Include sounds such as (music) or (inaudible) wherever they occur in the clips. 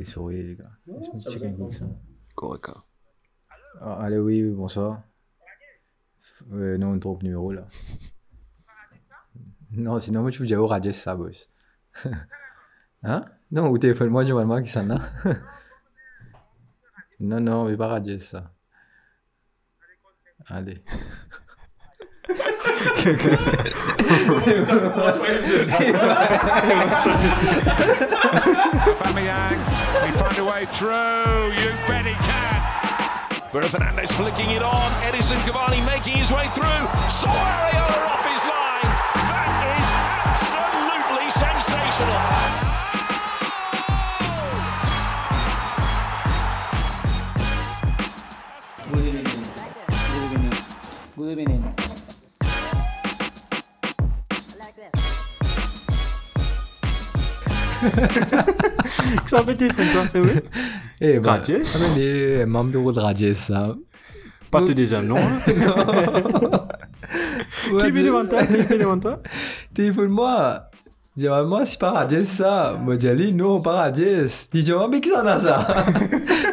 les souris, les gars. Laisse-moi checker un coup ça. Correct. Ah, allez, oui, oui, bonsoir. Ouais, non, on trompe numéro là. (laughs) Non, sinon, moi, tu veux dire au radio, ça, boss. (laughs) Hein? Non, au téléphone, moi, je vois qui s'en a. (laughs) Non, non, on veut pas radio, ça. Allez. Aubameyang, he find a way through. You bet he can. Bruno Fernandes flicking it on. Edison Cavani making his way through. Saw Ariola off his line. That is absolutely sensational. Good evening. Good evening. (laughs) C'est vrai? Eh, bah, Rajesh? ah, membres de Rajesh, ça. Pas te dire (laughs) non. Qui vit devant toi? Qui vit devant toi? Téléphone-moi. Dis-moi, moi, c'est pas Rajesh, ça. Moi, j'ai dit, non, pas Rajesh. Dis-moi, mais qui s'en a, ça? (laughs)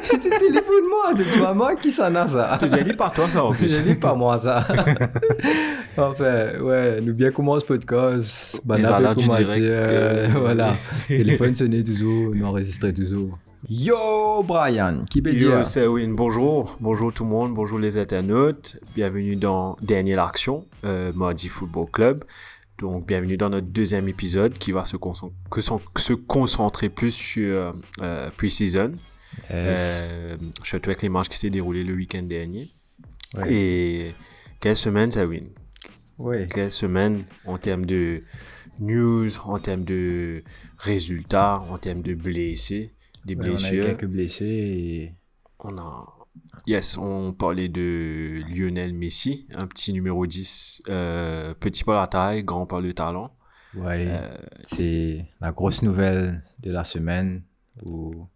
Moi, qui s'en a, ça? Tu as dit par toi, ça, en (laughs) plus. J'ai dit pas moi ça. (laughs) enfin, ouais, nous bien commence podcast. Les alertes du direct, euh, voilà. (laughs) Téléphone sonné toujours, nous enregistrait toujours. Yo Brian, qui peut Yo, dire? c'est Win. Bonjour. Bonjour tout le monde. Bonjour les internautes. Bienvenue dans Dernière Action, euh, Mardi Football Club. Donc, bienvenue dans notre deuxième épisode qui va se, concent- que son- se concentrer plus sur euh, pre-season. Euh, surtout avec les matchs qui s'est déroulé le week-end dernier. Ouais. Et quelle semaine ça win? Ouais. Quelle semaine en termes de news, en termes de résultats, en termes de blessés, des Ouais, on a eu blessures? quelques blessés et... On a. Yes, on parlait de Lionel Messi, un petit numéro 10, euh, petit par la taille, grand par le talent. Ouais, Euh, c'est la grosse nouvelle de la semaine où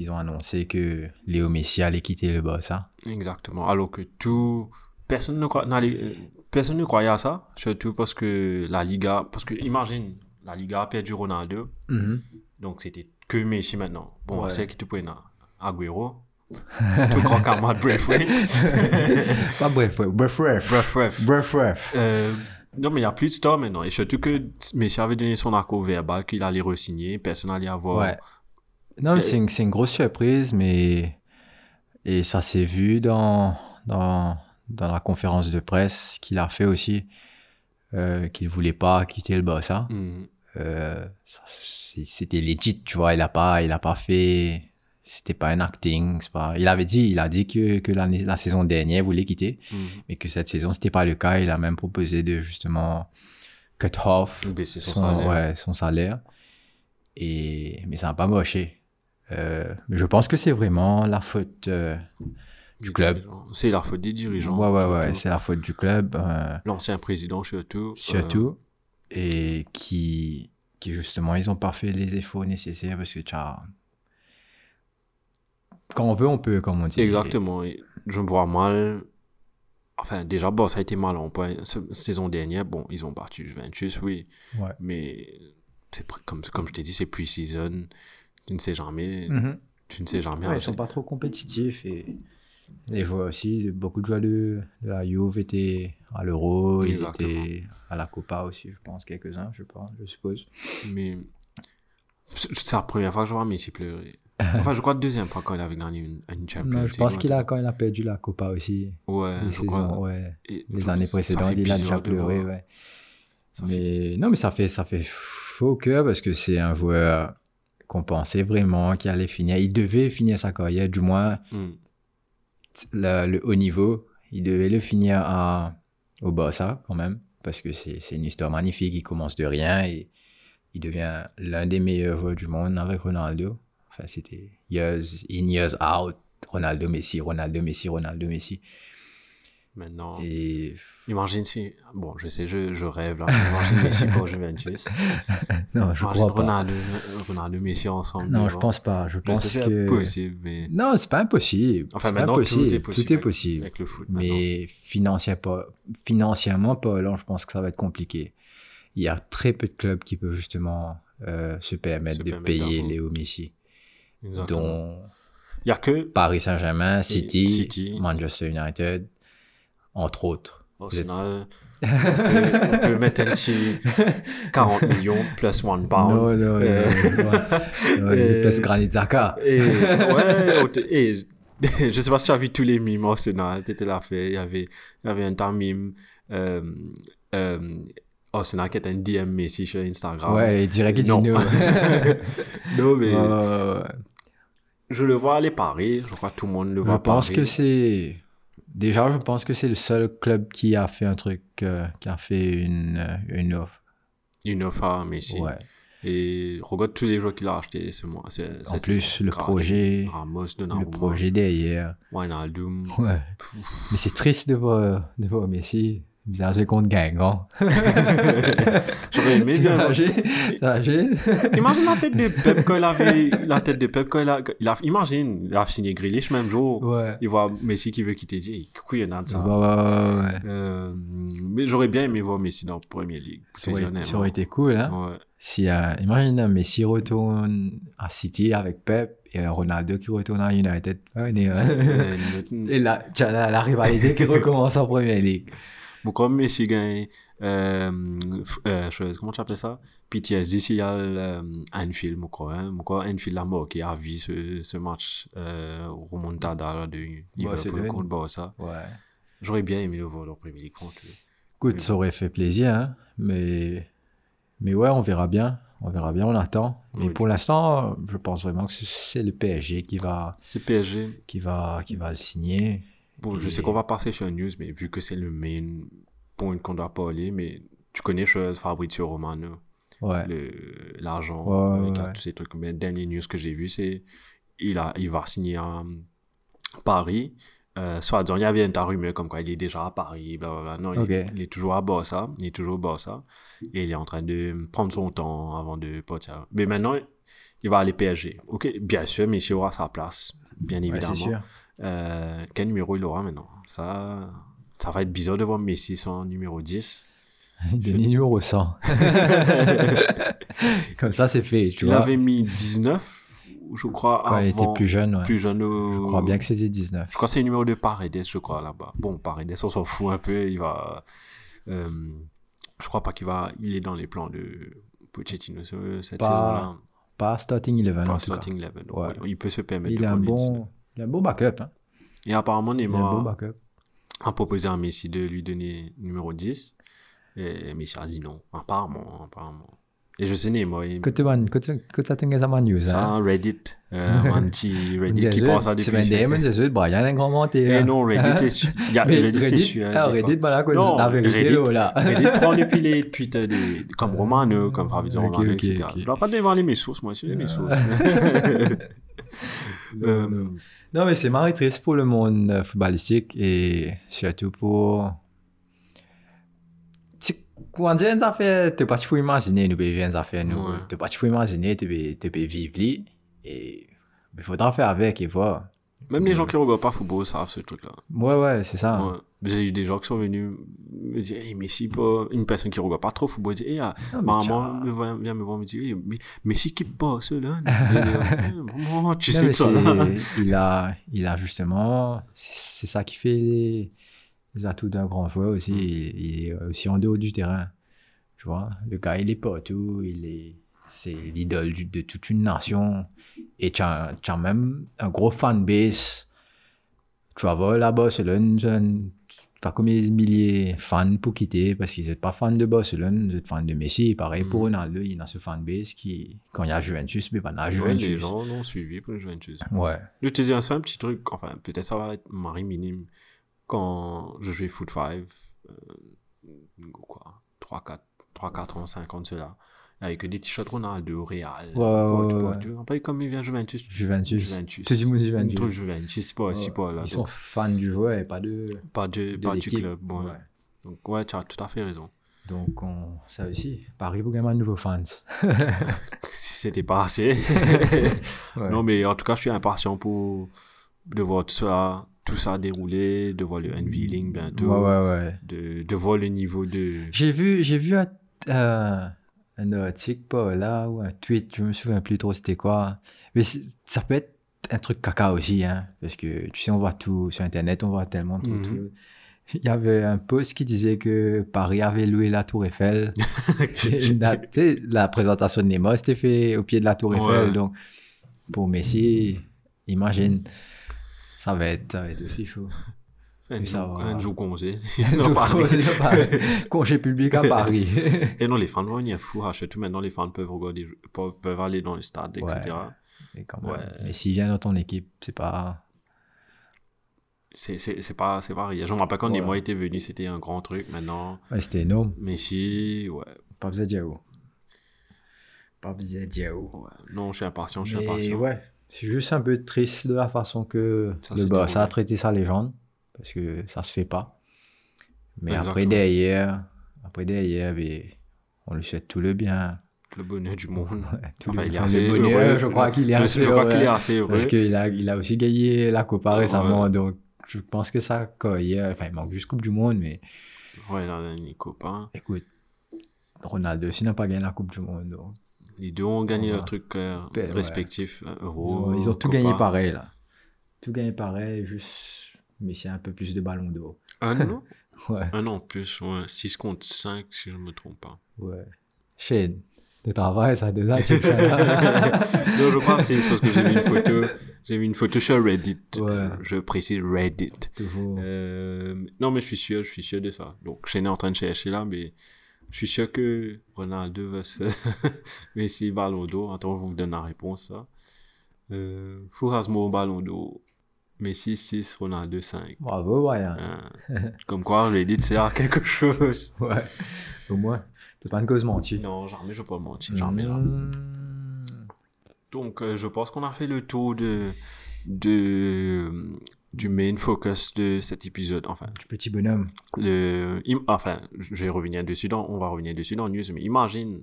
ils ont annoncé que Léo Messi allait quitter le Barça. Exactement. Alors que tout. Personne ne, croit, n'allait- euh, personne ne croyait à ça, surtout parce que la Liga. Parce que, imagine, la Liga a perdu Ronaldo, donc c'était que Messi maintenant. Bon, Ouais. c'est qui te prenne Agüero, tout grand camarade Braithwaite. (laughs) Pas bref, ouais, bref, bref. Bref, bref. Bref, bref. Euh, non, mais il n'y a plus de stars maintenant. Et surtout que Messi avait donné son accord verbal qu'il allait re-signer. Personne n'allait avoir. Ouais. Non, mais c'est une, une grosse surprise, mais. Et ça s'est vu dans, dans, dans la conférence de presse qu'il a fait aussi, euh, qu'il voulait pas quitter le Barça. Mhm. Euh, c'était legit, tu vois. Il a pas, il a pas fait. C'était pas un acting. Pas, il avait dit, il a dit que, que la saison dernière, il voulait quitter, Mhm. mais que cette saison, c'était pas le cas. Il a même proposé de justement cut off Baisser son, son, salaire. ouais, son salaire. Et, mais ça n'a pas moché. Euh, je pense que c'est vraiment la faute euh, du club. C'est la faute des dirigeants. Ouais, ouais, ouais, c'est la faute du club, euh, L'ancien président, surtout. surtout. Et qui, qui, justement, ils n'ont pas fait les efforts nécessaires parce que, tcha, quand on veut, on peut, comme on dit. Euh, exactement. Je me vois mal. Enfin, déjà, bon, ça a été mal en point. Saison dernière, bon, ils ont battu Juventus, oui. Ouais. Mais c'est comme, comme je t'ai dit, c'est pre-season. Tu ne sais jamais. Mhm. Tu ne sais jamais. Ouais, ils sont pas trop compétitifs et et je vois aussi beaucoup de joueurs de, de la Juve étaient à l'Euro, ils étaient à la Copa aussi, je pense, quelques-uns, je pense, je suppose. Mais c'est la première fois que je vois Messi pleurer. Enfin, je crois deuxième fois quand il avait gagné une, une Champions Non, je pense qu'il a quand il a perdu la Copa aussi. Ouais, les je saisons, crois. ouais. Et Les années précédentes, il a déjà pleuré, voir. ouais. Ça fait- Mais non, mais ça fait, ça fait faux cœur parce que c'est un joueur qu'on pensait vraiment qu'il allait finir. Il devait finir sa carrière, du moins Hmm. le, le haut niveau. Il devait le finir à, au Barça quand même parce que c'est c'est une histoire magnifique. Il commence de rien et il devient l'un des meilleurs joueurs du monde avec Ronaldo. Enfin, c'était years in, years out. Ronaldo, Messi, Ronaldo, Messi, Ronaldo, Messi. Maintenant, Et imagine si. Bon, je sais, je, je rêve là. Imagine Messi pour Juventus. (laughs) non, je Imagine crois pas. Ronaldo, Ronaldo, Messi ensemble. Non, je pense pas. Je pense c'est que impossible, mais. non, c'est pas impossible. Enfin, maintenant, impossible. tout est possible. Tout est avec- possible. Avec le foot. Mais financièrement, pas, financièrement parlant, je pense que ça va être compliqué. Il y a très peu de clubs qui peuvent justement euh, se permettre Se de permettre payer. Léo Messi. Exactement. dont Il y a que Paris Saint-Germain, City, City. Manchester United, entre autres. Arsenal. on, peut, on peut (laughs) mettre un petit 40 millions plus one pound. Non, non, non, Euh, non, euh, plus Granit Xhaka. Et, ouais, et (laughs) je sais pas si tu as vu tous les mimes Arsenal, t'étais là fait, il y avait, il y avait un temps mime, euh, euh, Arsenal qui était un DM Messi sur Instagram. Ouais, il dirait qu'il dit Non. (laughs) non. Mais je le vois aller Paris, je crois que tout le monde le Je voit pense Paris. que c'est. Déjà, je pense que c'est le seul club qui a fait un truc, euh, qui a fait une, euh, une offre. Une offre à Messi. Ouais. Et regarde tous les joueurs qu'il a achetés ce mois. En plus, le Grave. projet, Ramos, le projet derrière. Wijnaldum. Ouais. Mais c'est triste de voir, de voir Messi. Bizarre, c'est contre Guingamp. (laughs) J'aurais aimé bien T'imagines? (laughs) Imagine la tête de Pep quand il avait la tête de Pep quand il a, il a imagine il a signé Grealish même jour Ouais. il voit Messi qui veut quitter il dit couille il y en a de ça Ouais, ouais, ouais, ouais. Euh, mais j'aurais bien aimé voir Messi dans la Premier League pour te Ça aurait, ça aurait été cool, hein? ouais. Si, euh, imagine Messi retourne à City avec Pep et Ronaldo qui retourne à United. Ouais, Euh, (laughs) et là, tu as la, la rivalité qui recommence en Première Ligue. Messi gagne euh, euh, comment tu appelles ça? PTSD s'il y a euh, Anfield quoi hein Anfield la mort qui a vu ce, ce match euh, remontada de Liverpool contre Barça Ouais. j'aurais bien aimé le voir en Premier League contre. Écoute, ça aurait fait plaisir, hein, mais, mais ouais, on verra bien. On verra bien, on attend. Mais Oui. pour l'instant, je pense vraiment que c'est le PSG qui va, c'est PSG qui va, qui va le signer. Bon, je sais qu'on va passer sur news, mais vu que c'est le main point qu'on doit parler, mais tu connais chose Fabrizio Romano, Ouais. le- l'argent, Ouais, ouais, ouais. tous ces trucs. Mais dernière news que j'ai vu, c'est il a, il va signer à Paris. Euh, soit il y avait un tas de rumeurs comme quoi il est déjà à Paris, blablabla. Non, il, est, Ok. il est toujours à Barça, il est toujours au Barça, et il est en train de prendre son temps avant de partir. Mais maintenant, il va aller PSG. Ok, bien sûr, Messi aura sa place, bien Ouais, évidemment. sûr. Euh, quel numéro il aura maintenant? Ça, ça va être bizarre de voir Messi sans numéro 10. (laughs) De numéro 100. (laughs) Comme ça, c'est fait, tu il vois. avait mis 19, je crois, Quand il était avant, plus jeune, ouais. plus jeune au- Je crois bien que c'était 19. Je crois que c'est le numéro de Paredes, je crois, là-bas. Bon, Paredes, on s'en fout un peu, il va... euh, je crois pas qu'il va... Il est dans les plans de Pochettino ce- cette Pas saison-là. Pas starting 11, en Pas tout starting level. donc, Ouais. ouais, Il peut se permettre cas. de Il a un prendre les 19. bon, il a un bon backup, hein. Et apparemment, Il a Neymar backup. a proposé à Messi de lui donner numéro 10. Et Messi a dit non. Apparemment, apparemment. Et je sais Neymar, il... Côté man, côté, côté ça t'inquiète, ça man news, ça, hein. Reddit, (laughs) euh, un petit Reddit qui pense à C'est depuis... un démon, c'est sûr, Brian, un grand menteur. Eh non, Reddit est sûr. Il y a- (laughs) Mais Reddit, c'est sûr. ah, des fois. Reddit, voilà, quoi, Non, la vérité, Reddit- oh là. Reddit (laughs) prend depuis les tweets des, comme Romano, comme Fabrizio Romano, etc. Je dois pas dévoiler mes sources, moi, c'est mes sources. Non, mais c'est marrant triste pour le monde euh, footballistique et surtout pour. Tu comment dire, une affaire, tu pas tu peux imaginer, nous, vivre une affaire, nous. Ouais. Tu pas tu peux imaginer, tu peux, tu peux vivre li, et il faudra faire avec et voir. Même les gens qui regardent pas football savent ce truc-là. Ouais, ouais, c'est ça. Ouais. J'ai eu des gens qui sont venus me dire, hey, Messi, pas... une personne qui regarde pas trop football, dit, hey, ah, mais maman vient me voir me dire, hey, mais Messi qui pas cela. (laughs) Je dis, Eh, maman, tu sais mais ça, là. c'est- (laughs) il a, il a justement, c'est c'est ça qui fait les, les atouts d'un grand joueur aussi. Mm. Il, il est aussi en dehors du terrain. Tu vois, le gars, il est partout. Il est, c'est l'idole de toute une nation. Et tu as, as même un gros fanbase. Tu vas voir là-bas, jeune- pas combien de milliers de fans pour quitter parce qu'ils sont pas fans de Barcelone, ils sont fans de Messi. Pareil pour Mm. Ronaldo, il y a ce fanbase qui, quand il y a Juventus, mais pas la Juventus. les gens l'ont suivi pour Juventus. Ouais. Je te dis un simple petit truc, enfin, peut-être ça va être mari minime. Quand je jouais Foot 5, euh, quoi, 3, 4, 3, 4 ans, 5 ans de cela, avec des t-shirts Ronaldo, Real, Ouais, ouais, Porto, ouais, Porto. Après, comme il vient Juventus, Juventus. Juventus. Tout le Juventus. Tout Juventus, pas, si pas là. Ils sont fans du joueur et pas de, pas du, de pas du l'équipe. club. Bon, Ouais. Donc, ouais, tu as tout à fait raison. Donc, on, ça aussi. Paris pour gagner de nouveaux fans. (laughs) Si c'était pas assez. (laughs) Ouais. Non, mais en tout cas, je suis impatient pour de voir tout ça, tout ça dérouler, de voir le unveiling bientôt. Ouais, ouais, ouais. de, de voir le niveau de... J'ai vu, j'ai vu un, euh, un article pas là ou un tweet, je me souviens plus trop c'était quoi. Mais ça peut être un truc caca aussi, hein, parce que tu sais, on voit tout sur Internet, on voit tellement de Mhm. trucs. Il y avait un post qui disait que Paris avait loué la Tour Eiffel. (laughs) La, tu sais, la présentation de Neymar, c'était fait au pied de la Tour Eiffel. Ouais. Donc, pour Messi, imagine, ça va être, ça va être aussi chaud. Un Ça jour, va. un jour congé. (laughs) Congé public à Paris. Et non, les fans vont venir fou. ah, Tout maintenant, les fans peuvent, regarder, peuvent, aller dans le stade, etc. Mais quand même. Ouais. Mais s'il vient dans ton équipe, c'est pas. C'est c'est- c'est pas, c'est rien. Je me rappelle quand Ouais. Neymar était venu, c'était un grand truc. Maintenant, Ouais, c'était énorme. Messi, ouais. Pas besoin de. Pas besoin de ouais. Non, je suis impatient, je suis Mais impatient. ouais, c'est juste un peu triste de la façon que Ça le Barça a traité sa légende. Parce que ça se fait pas. Mais après, derrière, après derrière, on lui souhaite tout le bien. Le bonheur du monde. (laughs) Tout Enfin, le, il est assez bonheur, heureux. je crois qu'il est assez heureux, qu'il est assez heureux. Parce qu'il a, il a aussi gagné la Copa Ouais. récemment. Donc, je pense que ça, carrière, enfin, il manque juste Coupe du Monde, mais Ouais, il a un copain. écoute, Ronaldo aussi n'a pas gagné la Coupe du Monde. donc, Les deux ont gagné Ouais. leur truc euh, ouais. respectif. euh, ils, ont, ils ont tout Copa. gagné pareil, là. Tout gagné pareil, juste. Mais c'est un peu plus de ballon d'or. Un an? (laughs) Ouais, Un an plus, ouais. 6 contre 5, si je ne me trompe pas. ouais. Shane, de travail, ça, de là, ça. (laughs) non, je que c'est parce que j'ai vu une photo. J'ai vu une photo sur Reddit. Ouais. Je précise Reddit. Euh, non, mais je suis sûr, je suis sûr de ça. Donc, je suis en train de chercher là, mais je suis sûr que Ronaldo va se (laughs) Messi ballon d'or. Attends, je vous donne la réponse. Euh, Fouras-moi ballon d'or. Messi 6, Ronaldo 5. Bravo, Brian. Euh, comme quoi, Reddit sert à quelque chose. Ouais. Au moins, c'est pas une cause mentie. Non, jamais je peux pas mentir. Jamais. Mmh. Donc, euh, je pense qu'on a fait le tour de, de, du main focus de cet épisode. Enfin, Du petit bonhomme. le, im- enfin, je vais revenir dessus dans, on va revenir dessus dans news, mais imagine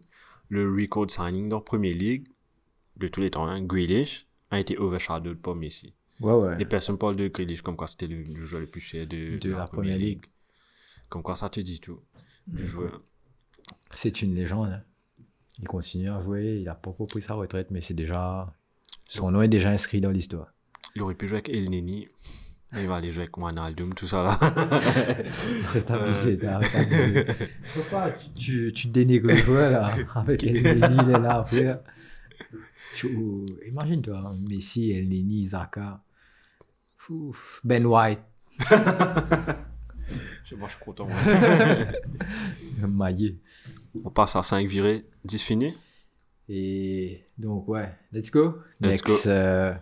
le record signing dans Premier League de tous les temps, hein, Grealish a été overshadowed par Messi. Ouais, ouais. Les personnes parlent de Grealish comme quoi c'était le, le joueur le plus cher de, De la Premier League. Comme quoi ça te dit tout. Du joueur. C'est une légende. hein. Il continue à jouer. Il a pas encore pris sa retraite, mais c'est déjà. Son nom est déjà inscrit dans l'histoire. Il aurait pu jouer avec El Neni. mais Il va aller jouer avec Wijnaldum, tout ça là. D'abusé, arrête d'abusé. Faut pas, tu, tu dénigres le joueur là, avec El Neni, il est là. (laughs) Tu- Imagine-toi, hein, Messi, El Neni, Zaka, Ouf, Ben White, (laughs) Je- Moi, je suis content. (laughs) Maillé. On passe à 5 virés, 10 finis. Et donc, ouais, let's go. Let's next, go. euh,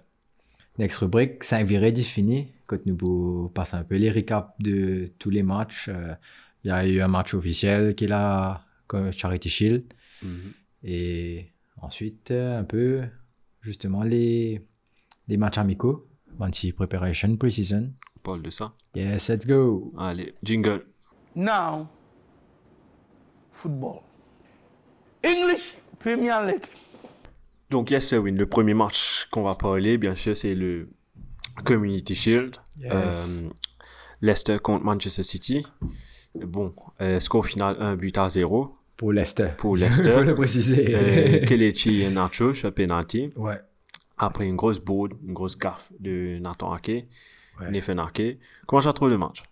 next rubrique, 5 virées, 10 finis. Quand nous passer un peu les recaps de tous les matchs. euh, Il y a eu un match officiel qui est là, comme Charity Shield. Mhm. Et ensuite, euh, un peu, justement, les, les matchs amicaux. Preparation Pre-Season. On parle de ça. Yes, let's go. Allez, jingle. Now, football. English Premier League. Donc, yes, sir, win. Le premier match qu'on va parler, bien sûr, c'est le Community Shield. Yes. Euh, Leicester contre Manchester City. Bon, euh, score final 1 but à 0 Pour Leicester. pour Leicester. (laughs) Faut le préciser. euh, Kelechi et Nacho sur penalty. ouais. Après une grosse bourde, une grosse gaffe de Nathan Ake, Ouais. Nathan Ake. Comment j'ai trouvé le match?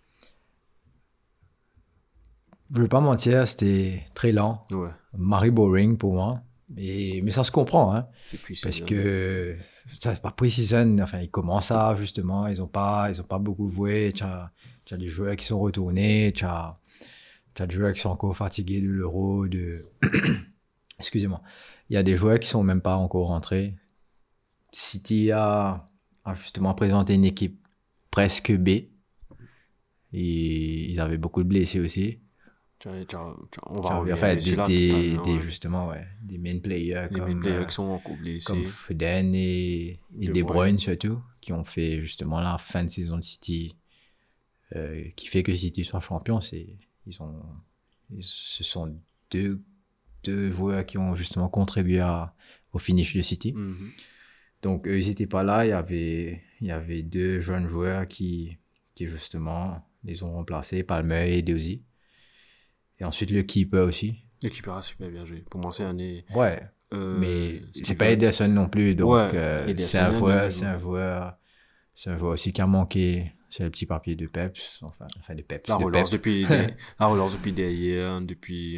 Je vais pas mentir, c'était très lent. Ouais, Marie boring pour moi. Et, mais ça se comprend, hein, c'est puissant. parce que ça pas pre-season. Enfin, ils commencent ça justement. Ils ont pas, ils ont pas beaucoup joué. Tu as, tu as des joueurs qui sont retournés. Tu as, tu as des joueurs qui sont encore fatigués de l'euro. De, (clears throat) excusez-moi. Il y a des joueurs qui sont même pas encore rentrés. City a, a justement présenté une équipe presque B. Et ils avaient beaucoup de blessés aussi. On va revenir enfin, des, là des- totalement, des- ouais. justement, ouais, des main players Les comme, main players euh, qui sont encore blessés. comme Foden et, et De De Bruyne. Surtout, qui ont fait justement la fin de saison de City, euh, qui fait que City soit champion. Ils ont, ce sont deux, deux joueurs qui ont justement contribué à- au finish de City. Mhm. Donc eux, ils n'étaient pas là. Il y avait, il y avait deux jeunes joueurs qui, qui justement les ont remplacés, Palmer et Deuzy. Et ensuite le keeper aussi. L'équipe a super bien joué. Pour moi, c'est un des. Ouais, euh, mais c'est pas Ederson non plus. Donc, Ouais, euh, c'est un joueur, c'est un joueur aussi qui a manqué sur le petit papier de Peps, enfin, enfin de Peps. La de relance Pep. depuis, (laughs) des- la relance depuis derrière, depuis.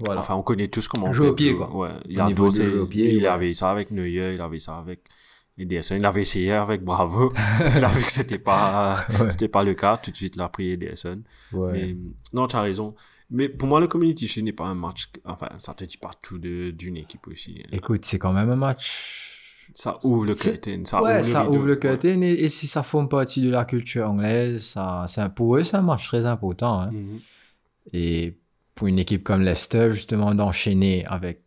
Voilà. Enfin, on connaît tous comment. Jouer au pied, quoi. Ouais. Il a bossé, au pied, il ouais. avait ça avec Neuer, il avait ça avec Ederson. Il avait essayé avec Bravo. (laughs) il a vu que c'était pas, Ouais. c'était pas le cas. Tout de suite, il a pris Ederson. Ouais. Mais, non, tu as raison. Mais pour moi, le Community Shield n'est pas un match. Enfin, ça te dit pas tout d'une équipe aussi. Écoute, c'est quand même un match. Ça ouvre le curtain. Ça ouais, ouvre le ça rideau. ouvre le curtain et, et si ça forme partie de la culture anglaise, ça, un- pour eux, c'est un match très important. hein. Mhm. Et pour une équipe comme Leicester, justement, d'enchaîner avec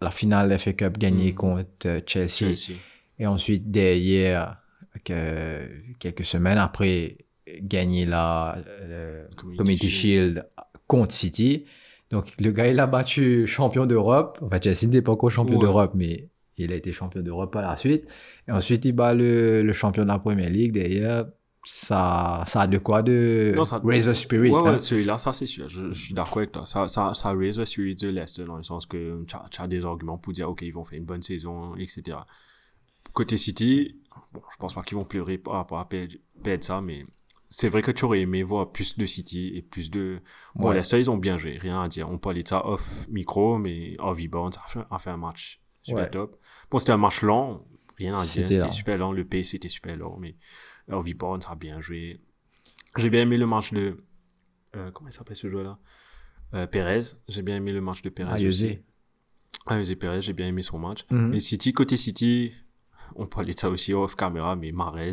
la finale FA Cup gagnée Mhm. contre euh, Chelsea, Chelsea. et ensuite derrière, que- quelques semaines après, gagner la euh, Community Community Shield contre City. Donc le gars, il a battu champion d'Europe. Enfin, Chelsea n'était pas encore champion Ouais. d'Europe, mais il a été champion d'Europe par la suite. Et ensuite, il bat le, le champion de la Première Ligue. Derrière, ça, ça a de quoi de Non, ça- raise the spirit. Ouais, hein. ouais, celui-là, ça c'est sûr. Je, je suis d'accord avec toi. Ça, ça, ça raise the spirit de Leicester dans le sens que tu as, as des arguments pour dire, OK, ils vont faire une bonne saison, etc. Côté City, bon, je pense pas qu'ils vont pleurer par rapport à perdre, perdre ça, mais c'est vrai que tu aurais aimé voir plus de City et plus de. Bon, Ouais. Leicester, ils ont bien joué, rien à dire. On parlait de ça off micro, mais Harvey Barnes a fait, a fait un match super Ouais. top. Bon, c'était un match lent, rien à dire. C'était super lent. Le pace était super lent, mais Harvey Barnes a bien joué. J'ai bien aimé le match de. euh, comment il s'appelle ce joueur-là? Euh, Perez. J'ai bien aimé le match de Perez. Ah, José Perez, j'ai bien aimé son match. Mhm. Et City, côté City, on parlait de ça aussi off caméra, mais Marez.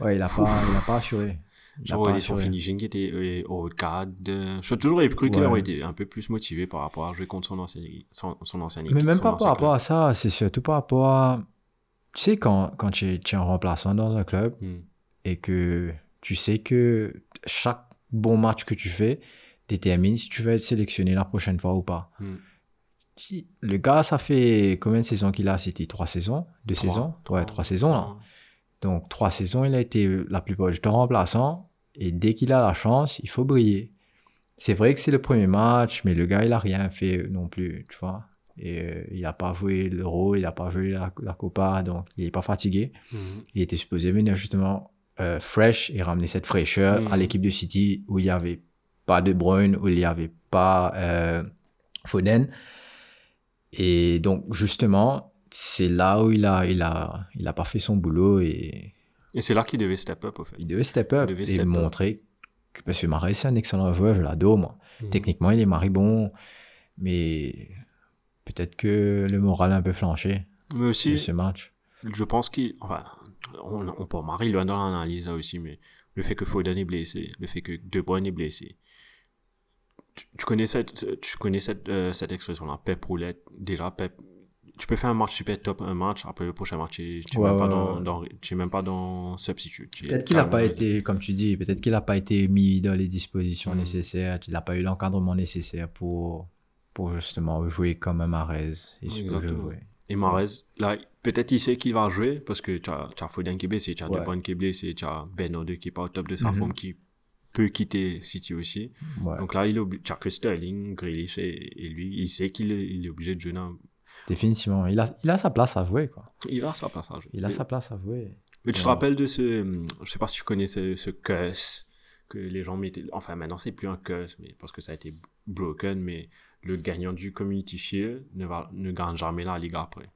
Ouais, il a pas, il a pas assuré. Il est son assuré. finishing qui était euh, au cadre. de- J'ai toujours cru qu'il aurait été un peu plus motivé par rapport à jouer contre son ancien, son, son ancien Mais même pas par rapport à ça, c'est surtout par rapport à. Tu sais, quand, quand tu es, un remplaçant dans un club. Hmm. et que tu sais que chaque bon match que tu fais détermine si tu vas être sélectionné la prochaine fois ou pas. Hmm. Le gars, ça fait combien de saisons qu'il a? C'était trois saisons Deux Trois. saisons? Ouais, trois saisons là. Donc, trois saisons, il a été la plupart du temps remplaçant. Et dès qu'il a la chance, il faut briller. C'est vrai que c'est le premier match, mais le gars, il a rien fait non plus, tu vois. Et euh, il n'a pas joué l'Euro, il n'a pas joué la, la Copa, donc il n'est pas fatigué. Mhm. Il était supposé venir justement euh, fresh et ramener cette fraîcheur Mhm. à l'équipe de City où il n'y avait pas De Bruyne, où il n'y avait pas euh, Foden. Et donc, justement, c'est là où il a, il a, il a pas fait son boulot et Et c'est là qu'il devait step up, au fait. il devait step up Il devait et step up. montrer que, parce que Marais, c'est un excellent joueur, je l'adore, moi. Techniquement, il est maribon, mais peut-être que le moral a un peu flanché Mais de aussi, ce match. je pense qu'il. Enfin, on, on peut Marie loin dans l'analyse là aussi, mais le fait que Foden est blessé, le fait que De Bruyne est blessé. Tu, tu connais cette, tu connais cette, euh, cette expression-là, Pep roulette. Déjà, Pep, tu peux faire un match super top, un match, après le prochain match, tu tu es Ouais, même, pas ouais, dans, dans- même pas dans substitute. Peut-être qu'il n'a pas été, comme tu dis, peut-être qu'il n'a pas été mis dans les dispositions Mhm. nécessaires, qu'il n'a pas eu l'encadrement nécessaire pour, pour justement jouer comme un supposé Exactement. Et Mahrez, là, peut-être il sait qu'il va jouer parce que tu as, as Foden qui est blessé, tu as Ouais. De Bruyne qui est blessé, tu as Bernardo qui est pas au top de sa Mhm. forme qui peut quitter City aussi. Donc là, il est obli- tu as que Sterling, Grealish et, et lui, il sait qu'il est, il est obligé de jouer dans... Définitivement. Il a, il a sa place à jouer, quoi. Il a sa place à jouer. Il a mais, sa place à jouer. mais tu te rappelles de ce... Je sais pas si tu connais ce, ce curse que les gens mettaient... Enfin, maintenant, c'est plus un curse, mais parce que ça a été broken, mais le gagnant du Community Shield ne, va, ne gagne jamais la Ligue après.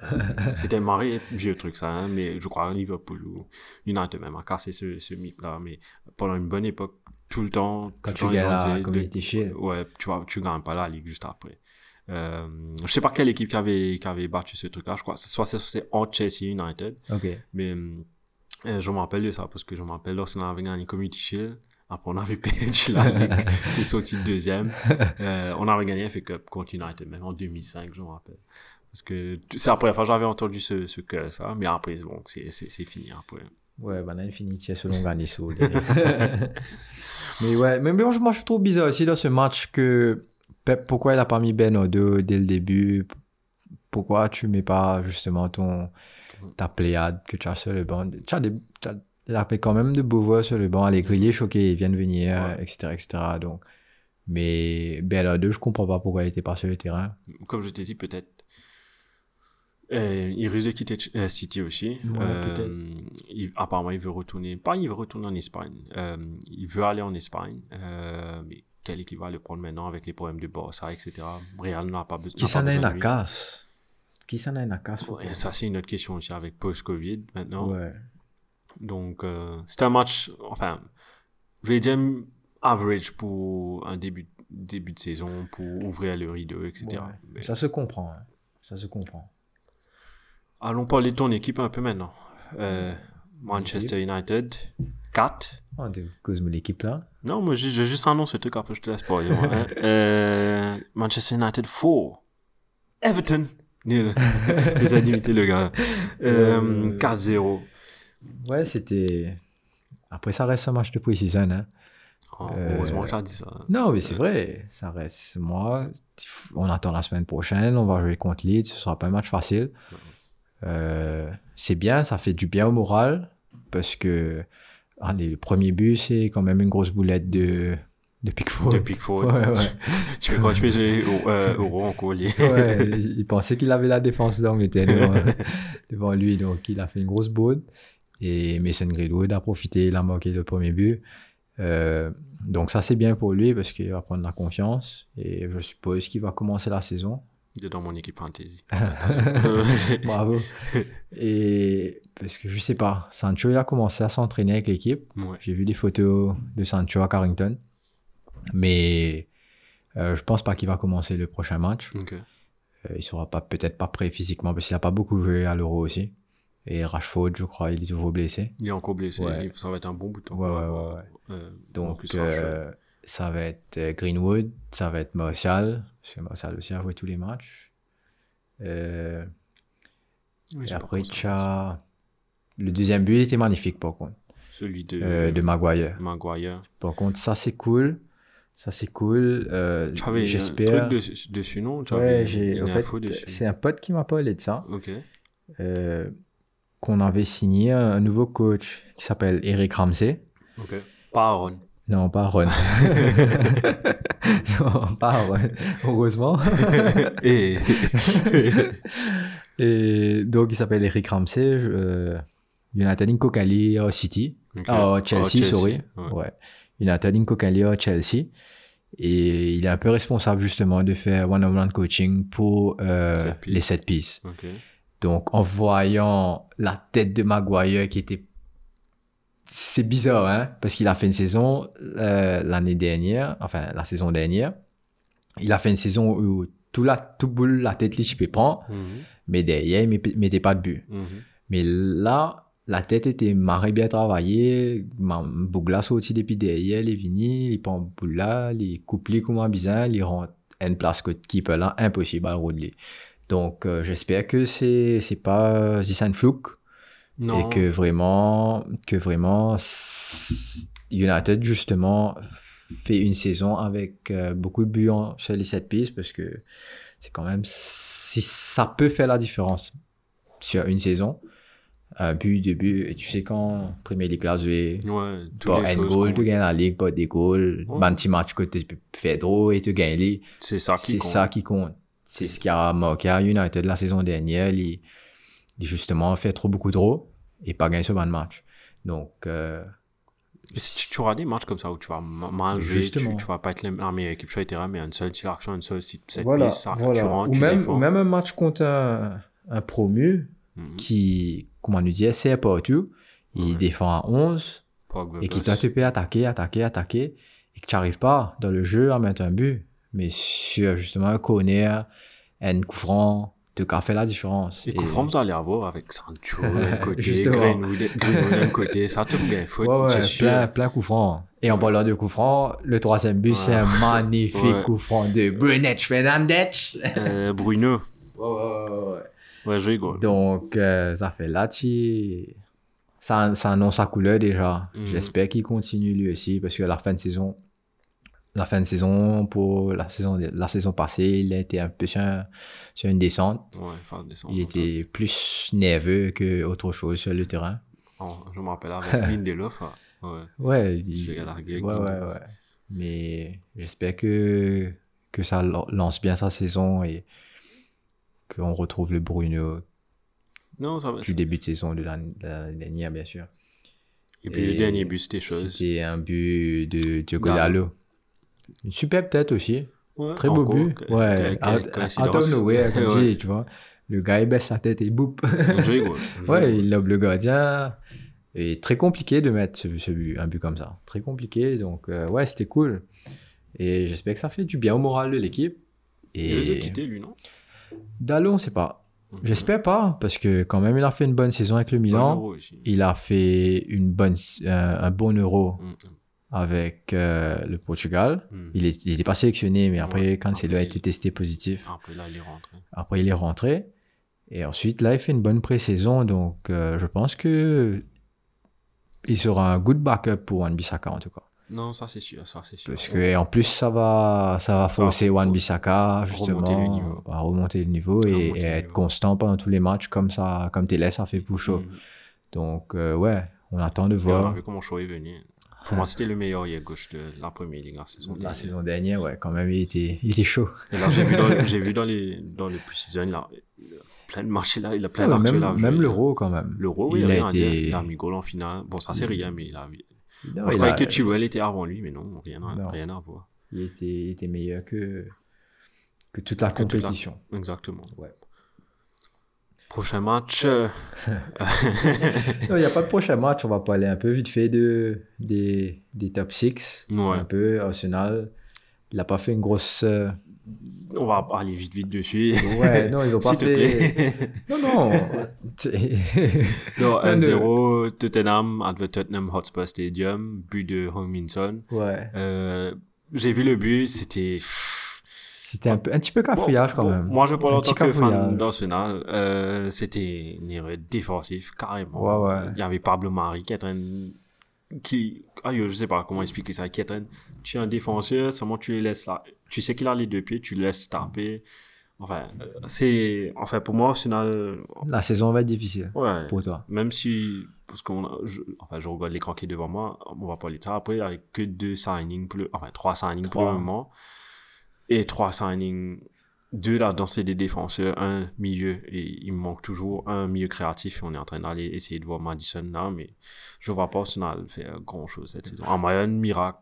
(laughs) C'était marré, vieux truc ça, hein, mais je crois Liverpool ou United même a cassé ce, ce mythe-là. Mais pendant une bonne époque, tout le temps, Quand tout tu gagnes la Community Shield. Ouais, tu vois, tu gagnes pas la Ligue juste après. Euh, je sais pas quelle équipe qui avait, qui avait battu ce truc-là, je crois. Soit c'est- entre Chelsea United, mais euh, je me rappelle de ça parce que je me rappelle lorsqu'on avait gagné Community Shield. Après, on avait (laughs) perdu la Ligue, t'es sorti de deuxième. (laughs) Euh, on avait gagné FA Cup contre United, même en 2005, je me rappelle. Parce que c'est la première fois que j'avais entendu ce, ce que ça, mais après, bon, c'est, fini après. Ouais, ben Infinity selon Ganisso. (laughs) mais ouais, mais je- moi je trouve bizarre aussi dans ce match que Pep, pourquoi il a pas mis Bernardo dès le début? Pourquoi tu mets pas justement ton ta pléiade que tu as sur le banc? Tu as des, tu as, il a fait quand même de beaux voix sur le banc, les grillés choqués, ils viennent venir, Ouais. etc., etc. Donc, Mais Bernard 2, je comprends pas pourquoi il était pas sur le terrain. Comme je t'ai dit, peut-être. Euh, il risque de quitter euh, City aussi. Ouais, Euh, il- apparemment, il veut retourner. Pas, il veut retourner en Espagne. Il veut aller en Espagne. Mais quelle équipe va le prendre maintenant avec les problèmes de Barça, etc. Real n'a pas, be- Qui s'en besoin lui. casse Qui s'en à casse Ouais, ça, c'est une autre question aussi avec post-Covid maintenant. Ouais. Donc, euh, c'était un match, enfin, je vais dire average pour un début, début de saison, pour ouvrir le rideau, etc. Ouais. Mais Ça se comprend. hein. Ça se comprend. allons parler de ton équipe un peu maintenant. Euh, Manchester United, 4. Oh, de cause l'équipe là. Non, moi, je, je juste annonce ce truc, après je te laisse parler. moi, hein. (laughs) Euh, Manchester United 4. Everton. Nil. (laughs) Les a le gars. Euh, 4-0. Ouais, c'était. Après, ça reste un match de pré-season. Hein. Oh, Euh, heureusement que j'ai dit ça. Non, mais c'est vrai. Ça reste. Moi, on attend la semaine prochaine. On va jouer contre Leeds. Ce sera pas un match facile. Euh, c'est bien. Ça fait du bien au moral. Parce que. Allez, le premier but, c'est quand même une grosse boulette de, de Pickford. De Pickford. Ouais, ouais. (laughs) tu fais quoi Tu fais au, euh. Ouais, il il pensait qu'il avait la défense d'Angleterre devant, (laughs) devant lui, donc il a fait une grosse bourde. Et Mason Greenwood a profité, il a marqué le premier but. Euh, donc ça c'est bien pour lui parce qu'il va prendre la confiance et je suppose qu'il va commencer la saison. Il est dans mon équipe fantasy. (laughs) Bravo. Et parce que je sais pas, Sancho il a commencé à s'entraîner avec l'équipe. ouais. J'ai vu des photos de Sancho à Carrington, mais euh, je pense pas qu'il va commencer le prochain match. Ok. Euh, il sera pas peut-être pas prêt physiquement parce qu'il a pas beaucoup joué à l'Euro aussi. Et Rashford, je crois, il est toujours blessé. Il est encore blessé. Ouais. Ça va être un bon bouton. Ouais, ouais, ouais, ouais. Euh, Donc, euh, ça va être euh, Greenwood, ça va être Martial, parce que Martial aussi a joué tous les matchs. Euh, Oui, et j'ai après, à tu. Le deuxième but, il était magnifique, par contre, Celui de, euh, de Maguire. Maguire. Par contre, ça, c'est cool. Ça, c'est cool. Euh, Tu avais un J'espère. truc dessus, dessus, non Tu Ouais, avais j'ai. une En fait, info dessus. c'est un pote qui m'a parlé de ça. Ok. euh, qu'on avait signé un nouveau coach qui s'appelle Eric Ramsey. Ok. Pas Aaron. Non, pas Ron. (laughs) non, pas Ron. Heureusement. (laughs) Et. (laughs) Et donc, il s'appelle Eric Ramsey. Euh, United in Kokali au City. Ok. Ah, Oh, Chelsea, sorry. Ouais. Ouais. United in Kokali au Chelsea. Et il est un peu responsable justement de faire one-on-one coaching pour euh, Set les set pieces. Ok. Donc, en voyant la tête de Maguire qui était. C'est bizarre, hein? Parce qu'il a fait une saison euh, l'année dernière, enfin la saison dernière. Il a fait une saison où tout, la, tout boule, la tête, les chips prend, Mhm. mais derrière, il ne mettait pas de but. Mhm. Mais là, la tête était marrée bien travaillée. Ma- Bougla sorti depuis derrière, il est venu, il prend Bougla, il coupe les comme un bizarre, il rentre une place que keeper là, impossible à rouler. Donc, euh, j'espère que c'est c'est pas Zissan Flouk Non. et que vraiment, que vraiment United justement fait une saison avec euh, beaucoup de buts sur les 7 pistes parce que c'est quand même si ça peut faire la différence sur une saison. Un but, deux buts, et tu sais quand Premier League là, Ouais, pas un goal, tu gagnes la ligue, pas des goals, Ouais. un petit match que tu fais trop et tu gagnes les. C'est ça qui C'est compte. ça qui compte. C'est ce qui a marqué à United la saison dernière. Justement fait trop beaucoup trop et pas gagné ce bon match. Donc, euh, tu, tu auras des matchs comme ça où tu vas ma- mal jouer, tu, tu vas pas être la meilleure équipe sur le terrain, mais une seule action, une seule cette voilà, piece, ça, voilà. tu rentres, ou, tu même, défends. ou même un match contre un, un promu Mhm. qui, comment on nous dit, c'est partout. Il Ouais. défend à 11 Pogba, et qui tu peux attaquer, attaquer, attaquer et que tu n'arrives pas dans le jeu à mettre un but. Mais sur justement un corner, un coup fait la différence. Et franc, vous allez avoir avec Sancho, (laughs) d'un côté. Greenwood, d'un côté, ça te bien foot, Ouais, ouais, c'est sûr. plein, plein coup franc. Et en parlant de coup franc, le troisième but, c'est un magnifique Ouais. coup franc de Brunet Fernandez. Euh, Bruno, (laughs) Ouais, ouais, ouais, ouais. ouais, je rigole. Donc, euh, ça fait là, tu- ça, ça annonce sa couleur déjà. Mhm. J'espère qu'il continue lui aussi, parce qu'à la fin de saison, la fin de saison, pour la saison, la saison passée, il a été un peu sur, un- sur une descente. Ouais. Il était plus nerveux que autre chose sur le terrain. Oh, je me rappelle avec (laughs) Lindelof, ah, ouais. Ouais, il- ouais, ouais. Mais j'espère que, que ça lan- lance bien sa saison et qu'on retrouve le Bruno Non, ça va. du début de saison de l'année de l'année dernière, bien sûr. Et puis le dernier but, c'était chose. C'était un but de Diogo Dallo. Une superbe tête aussi. Ouais, Très beau but. Ouais, out, of nowhere, (laughs) comme Ouais. dit, tu vois. Le gars, il baisse sa tête et boum. Ouais, (laughs) il lobe le gardien. Et très compliqué de mettre ce, ce but, un but comme ça. Très compliqué. Donc, euh, ouais, c'était cool. Et j'espère que ça fait du bien au moral de l'équipe. Il les a Et quittés, lui, non? Dallo, on sait pas. J'espère pas, parce que quand même, il a fait une bonne saison avec le Milan. euro aussi. Il a fait une bonne, euh, un bon euro Mm, avec euh, le Portugal. mm. Il n'était pas sélectionné, mais après, Ouais, Cancelo a après, été testé positif. Après, là, il est rentré. Après, il est rentré. Et ensuite, là, il fait une bonne pré-saison. Donc, euh, je pense que il sera un good backup pour Wan Bissaka, en tout cas. Non, ça, c'est sûr. Ça, c'est sûr. Parce que, en plus, ça va, ça va forcer Wan Bissaka, justement, remonter le niveau. à remonter le niveau et, Remonter et le être niveau. constant pendant tous les matchs, comme ça, comme Télé, ça fait pour chaud. Mm. Donc, euh, ouais, on attend de Et on a voir. vu comment Shaw est venu. Pour moi, c'était le meilleur hier gauche de la première ligue la saison La dernière. saison dernière, ouais, quand même, il était, il était chaud. Et là, j'ai vu dans, (laughs) j'ai vu dans les, dans le pre-season, il a il a plein de matchs là, il a plein Ouais, d'actions même là. même l'Euro, quand même. L'euro, oui, il a rien à dire. été. Il a mis goal en finale. Bon, ça, c'est rien, mais il a, Non, je il croyais a- que Chilwell était avant lui, mais non, rien Non. rien à voir. il était, il était meilleur que, que toute la Que toute la- compétition. Exactement. Ouais. Prochain match, euh, (laughs) Non, Il n'y a pas de prochain match. On va parler un peu vite fait de, des, des top 6. Ouais. Un peu. Arsenal. Il n'a pas fait une grosse. euh, on va aller vite, vite dessus. Ouais, non, ils ont (laughs) pas fait. plaît. (laughs) Non, non. Non, Non, 1-0, Tottenham, at the Tottenham Hotspur Stadium, but de Hong-Min-son. ouais. Euh, j'ai vu le but, c'était... C'était un, peu, un petit peu cafouillage quand Bon, même. Moi, je parle en tant que fan d'Arsenal. Euh, c'était une erreur défensive, carrément. Ouais, ouais. Il y avait Pablo Mari qui est en train qui, ah, je sais pas comment expliquer ça, qui est en train tu es un défenseur, seulement tu les laisses là. Tu sais qu'il a les deux pieds, tu le laisses taper. Enfin, euh, c'est, enfin, pour moi, Arsenal, La saison va être difficile ouais. pour toi. Même si, parce qu'on a- je, enfin, je regarde l'écran qui est devant moi, on va parler de ça après, avec que deux signings, pour le, enfin, trois signings pour le moment. Et trois signings, deux là-dedans, c'est des défenseurs, un milieu, et il me manque toujours un milieu créatif, on est en train d'aller essayer de voir Madison là, mais je vois pas Arsenal faire grand chose cette saison. À moins un miracle,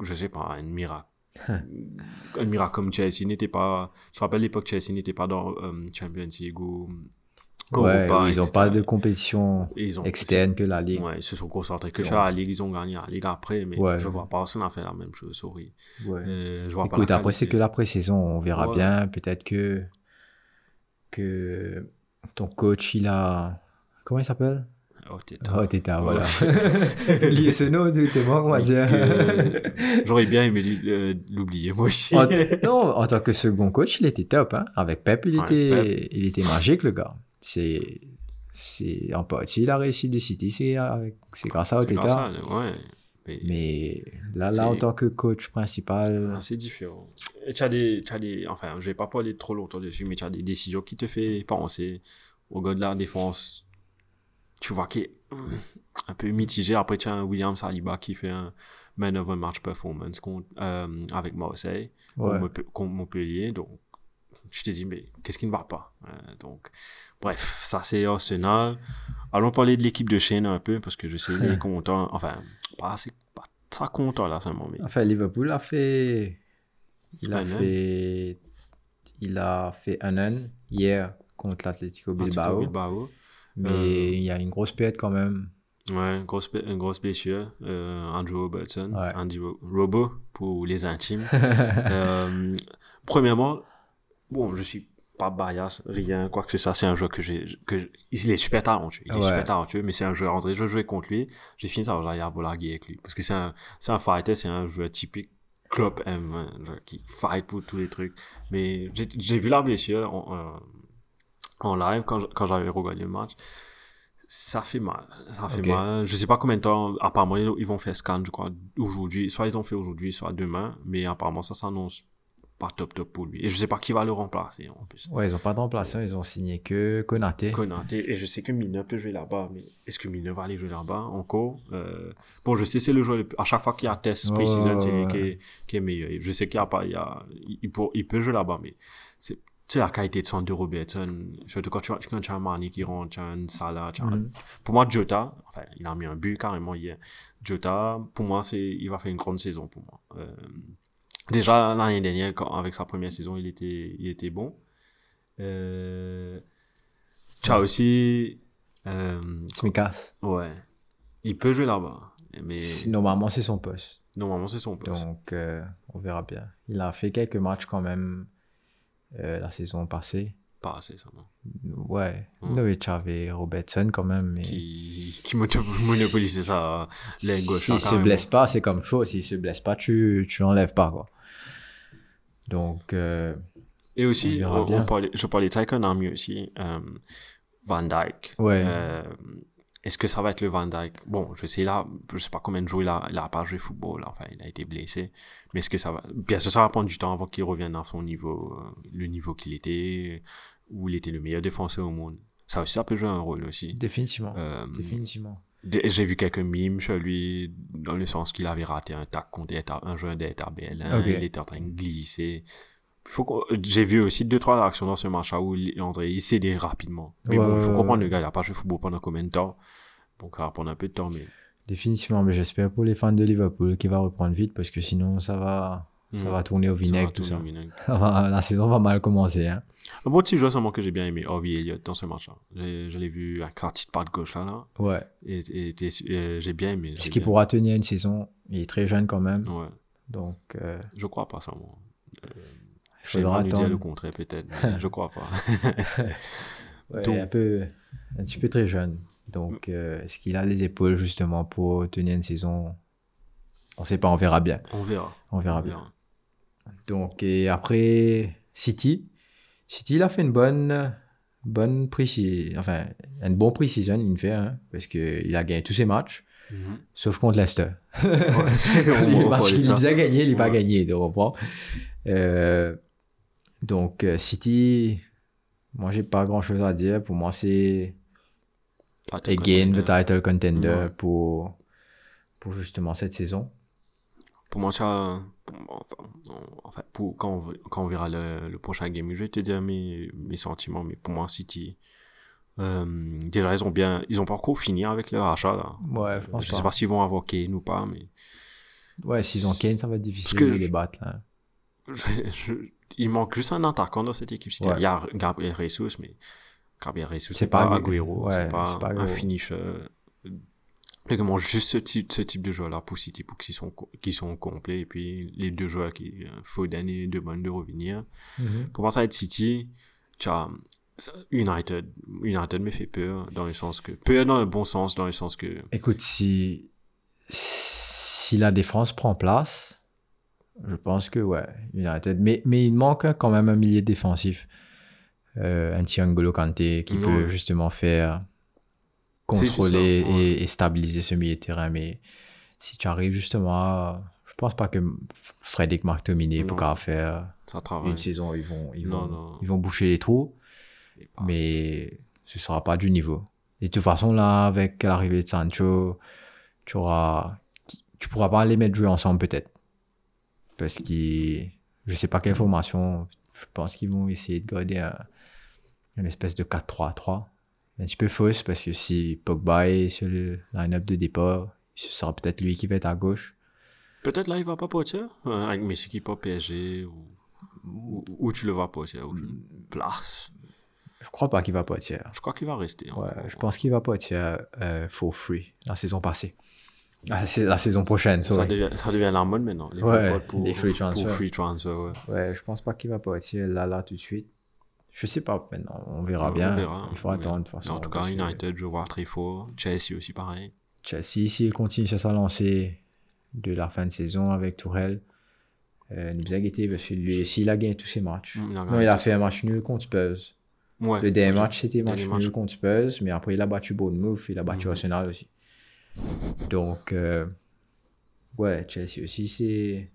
je sais pas, un miracle. un miracle comme Chelsea n'était pas, je me rappelle l'époque Chelsea n'était pas dans euh, Champions League ou Ouais, ils n'ont pas de compétition Et ils ont, externe que la Ligue. Ouais, ils se sont concentrés que sur la Ligue, ils ont gagné la Ligue après, mais Ouais. je vois pas Arsenal faire la même chose, sorry. Ouais. Euh, je vois pas Écoute, la après, c'est que la pré-saison, on verra bien. Peut-être que, que ton coach, il a. Comment il s'appelle? Oh, Oh. Teta, Ouais. voilà. (laughs) Lié ce nom, t'es mort, on va dire. J'aurais bien aimé euh, l'oublier, moi aussi. En- non, en tant que second coach, il était top. Hein. Avec Pep, il, Ouais, était, Pep. il était magique, le gars. C'est, c'est, en partie, il a réussi de City, c'est, c'est grâce à C'est grâce à ouais. Mais, Mais là, là, en tant que coach principal, Ah, c'est différent. Et tu as des, tu as des, enfin, je vais pas parler trop longtemps dessus, mais tu as des décisions qui te fait penser au gars de la défense. Tu vois qui est un peu mitigé. Après, tu as un William Saliba qui fait un man of the match performance contre, euh, avec Marseille, Ouais. Contre Montpellier. Donc, je te dis, mais qu'est-ce qui ne va pas? Euh, donc, bref, ça c'est Arsenal. Allons parler de l'équipe de Shane un peu, parce que je sais, est (laughs) content. Enfin, pas assez, pas très content là seulement, mais Enfin, Liverpool a fait. Il a Un an. fait. Il a fait un an hier contre l'Atlético Bilbao. Bilbao. Mais Euh, il y a une grosse perte quand même. Ouais, grosse, blé- une grosse blessure. Euh, Andrew Robertson. Ouais. Andy Ro- Robo pour les intimes. (laughs) premièrement, bon, je suis pas bias, rien, quoi que ce soit. C'est un joueur que j'ai, que je- il est super talentueux. Il est Ouais. super talentueux, mais c'est un joueur, André, je jouais contre lui. J'ai fini ça, j'ai bolarguer avec lui. Parce que c'est un, c'est un fighter, c'est un joueur typique club M, hein, qui fight pour tous les trucs. Mais j'ai, j'ai vu la blessure en, euh, en live quand, quand j'avais regardé le match. Ça fait mal. Ça fait mal. Je sais pas combien de temps. Apparemment, ils vont faire scan, je crois, aujourd'hui. Soit ils ont fait aujourd'hui, soit demain. Mais apparemment, ça s'annonce pas top top pour lui. Et je sais pas qui va le remplacer en plus. Ouais, ils ont pas de remplaçant, ils ont signé que Konaté. Konaté, et je sais que Mina peut jouer là-bas, mais est-ce que Mina va aller jouer là-bas encore? Euh, Bon, je sais c'est le joueur, le- à chaque fois qu'il y a test pre-season, c'est lui ouais, qui est, qui est meilleur. Je sais qu'il y a pas, il y a, il, il peut, il peut jouer là-bas, mais c'est, tu sais, la qualité de centre de Robertson, surtout quand tu, as- quand tu as un Mani qui rentre, tu as un Salah, tu as un- pour moi, Jota, enfin, il a mis un but carrément hier. Jota, pour moi, c'est, il va faire une grande saison pour moi. Euh, déjà, l'année dernière, quand, avec sa première saison, il était, il était bon. Euh, tu as aussi, euh, Tsimikas. ouais, il peut jouer là-bas, mais Normalement, c'est son poste. normalement, c'est son poste. Donc, euh, on verra bien. Il a fait quelques matchs quand même euh, la saison passée. Pas assez, ça, non. Ouais, Mm. Norwich avait Robertson quand même. Mais... Qui, qui mono- monopolisait sa l'aile gauche. S'il se blesse pas, c'est comme chaud. S'il se blesse pas, tu, tu l'enlèves pas, quoi. Donc, euh, Et aussi, On on- on parlait- je parlais de ça avec un ami aussi, euh, Van Dyke. Ouais. Euh, Est-ce que ça va être le Van Dyke? Bon, je sais là, je sais pas combien de jours il a, il a pas joué football, enfin, il a été blessé. Mais est-ce que ça va Bien sûr, ça va prendre du temps avant qu'il revienne à son niveau, euh, le niveau qu'il était, où il était le meilleur défenseur au monde. Ça aussi, ça peut jouer un rôle aussi. définitivement. Euh, définitivement. Des- J'ai vu quelques mimes sur lui, dans le sens qu'il avait raté un tac contre un joueur d'ETABL. Ok. Il était en train de glisser. Faut J'ai vu aussi deux, trois actions dans ce match-là où il- André, il cédait rapidement. Mais Ouais, bon, il faut comprendre, le gars, il a pas joué au football pendant combien de temps? Donc, ça va prendre un peu de temps, mais. Définitivement, mais j'espère pour les fans de Liverpool qu'il va reprendre vite parce que sinon ça va, ça Mm. va tourner au ça vinaigre tout ça. vinaigre. (laughs) La saison va mal commencer. Hein. Un bon petit joueur seulement que j'ai bien aimé, Harvey Elliott, dans ce match-là. J'ai- Je l'ai vu avec sa petite patte gauche là, là. Ouais. Et, et- et- et j'ai bien aimé. Est-ce qu'il pourra tenir une saison Il est très jeune quand même. Ouais. Donc, euh, Je crois pas, il Je vais nous dire le contraire, peut-être, (laughs) je crois pas. (laughs) Ouais, Donc- un, peu, un petit peu très jeune. Donc, euh, est-ce qu'il a les épaules justement pour tenir une saison? On sait pas, on verra bien. On verra. On verra On bien. Donc, et après, City. City, il a fait une bonne, bonne précision. Enfin, une bonne précision, il fait, hein, parce qu'il a gagné tous ses matchs, Mhm. sauf contre Leicester. (laughs) Va les matchs de qu'il nous a gagné, il n'a pas Ouais. gagné, tu comprends Euh, Donc, euh, City, moi, j'ai pas grand chose à dire. Pour moi, c'est again contender. the title contender Ouais. pour, pour justement cette saison. Pour moi, ça, pour- enfin, pour, quand, on, ve- quand on verra le, le prochain game, je vais te dire mes, mes sentiments, mais pour moi, City, euh, déjà, ils ont bien, ils ont pas encore fini avec leur achat, là. Ouais, je pense Je pas. sais pas s'ils vont avoir Kane ou pas, mais Ouais, s'ils ont Kane, ça va être difficile de je- les battre. Là. (laughs) je- je- il manque juste un attaquant dans cette équipe. Ouais. Il y a Gabriel Jesus, mais Gabriel Jesus, C'est pas, pas- Agüero, ouais, c'est pas, pas un Agüero. finisher. Manque juste ce type, ce type de joueur-là pour City, pour qu'ils sont, qu'ils sont complets. Et puis, les deux joueurs qui, euh, Foden et De Bruyne de revenir. Pour ça va être City? Tu as United. United me fait peur, dans le sens que, peur dans le bon sens, dans le sens que, Écoute, si, si la défense prend place, je pense que ouais, United. Mais, mais il manque quand même un milieu défensif. Euh, un petit N'Golo Kanté qui peut justement faire contrôler ça, ouais. et, et stabiliser ce milieu de terrain. Mais si tu arrives justement à. Je pense pas que Frédéric McTominay pourra faire une saison. Ils vont, ils, Non, vont, non. ils vont boucher les trous. Mais ce sera pas du niveau. Et de toute façon, là, avec l'arrivée de Sancho, tu auras, tu pourras pas les mettre jouer ensemble peut-être. Parce que je sais pas quelle formation, je pense qu'ils vont essayer de garder un- une espèce de 4-3-3. Un petit peu fausse parce que si Pogba est sur le line-up de départ, ce sera peut-être lui qui va être à gauche. Peut-être là, il va pas partir, euh, avec Messi qui part PSG, ou, ou, ou tu le vas partir, ou place. Je crois pas qu'il va partir. Je crois qu'il va rester. Ouais, je pense qu'il va partir euh, for free la saison passée. Ah, la saison prochaine, Ça devient, ça devient la mode maintenant. Les Ouais, pour, les free pour transfer. free transfer, ouais. Ouais, je pense pas qu'il va partir là, là, tout de suite. Je sais pas maintenant, on verra On bien. verra, Il faut attendre de façon. En tout cas, que United, je vois très fort. Chelsea aussi, pareil. Chelsea, s'il continue sur sa lancée de la fin de saison avec Tourelle, euh, nous a guetté parce que lui, s'il a gagné tous ses matchs. Mm, il a non, il a fait un match nul contre Spurs. Ouais, Le dernier match, c'était match nul match. contre Spurs, mais après, il a battu Bournemouth, il a battu Mhm. Arsenal aussi. Donc, euh, ouais, Chelsea aussi, c'est.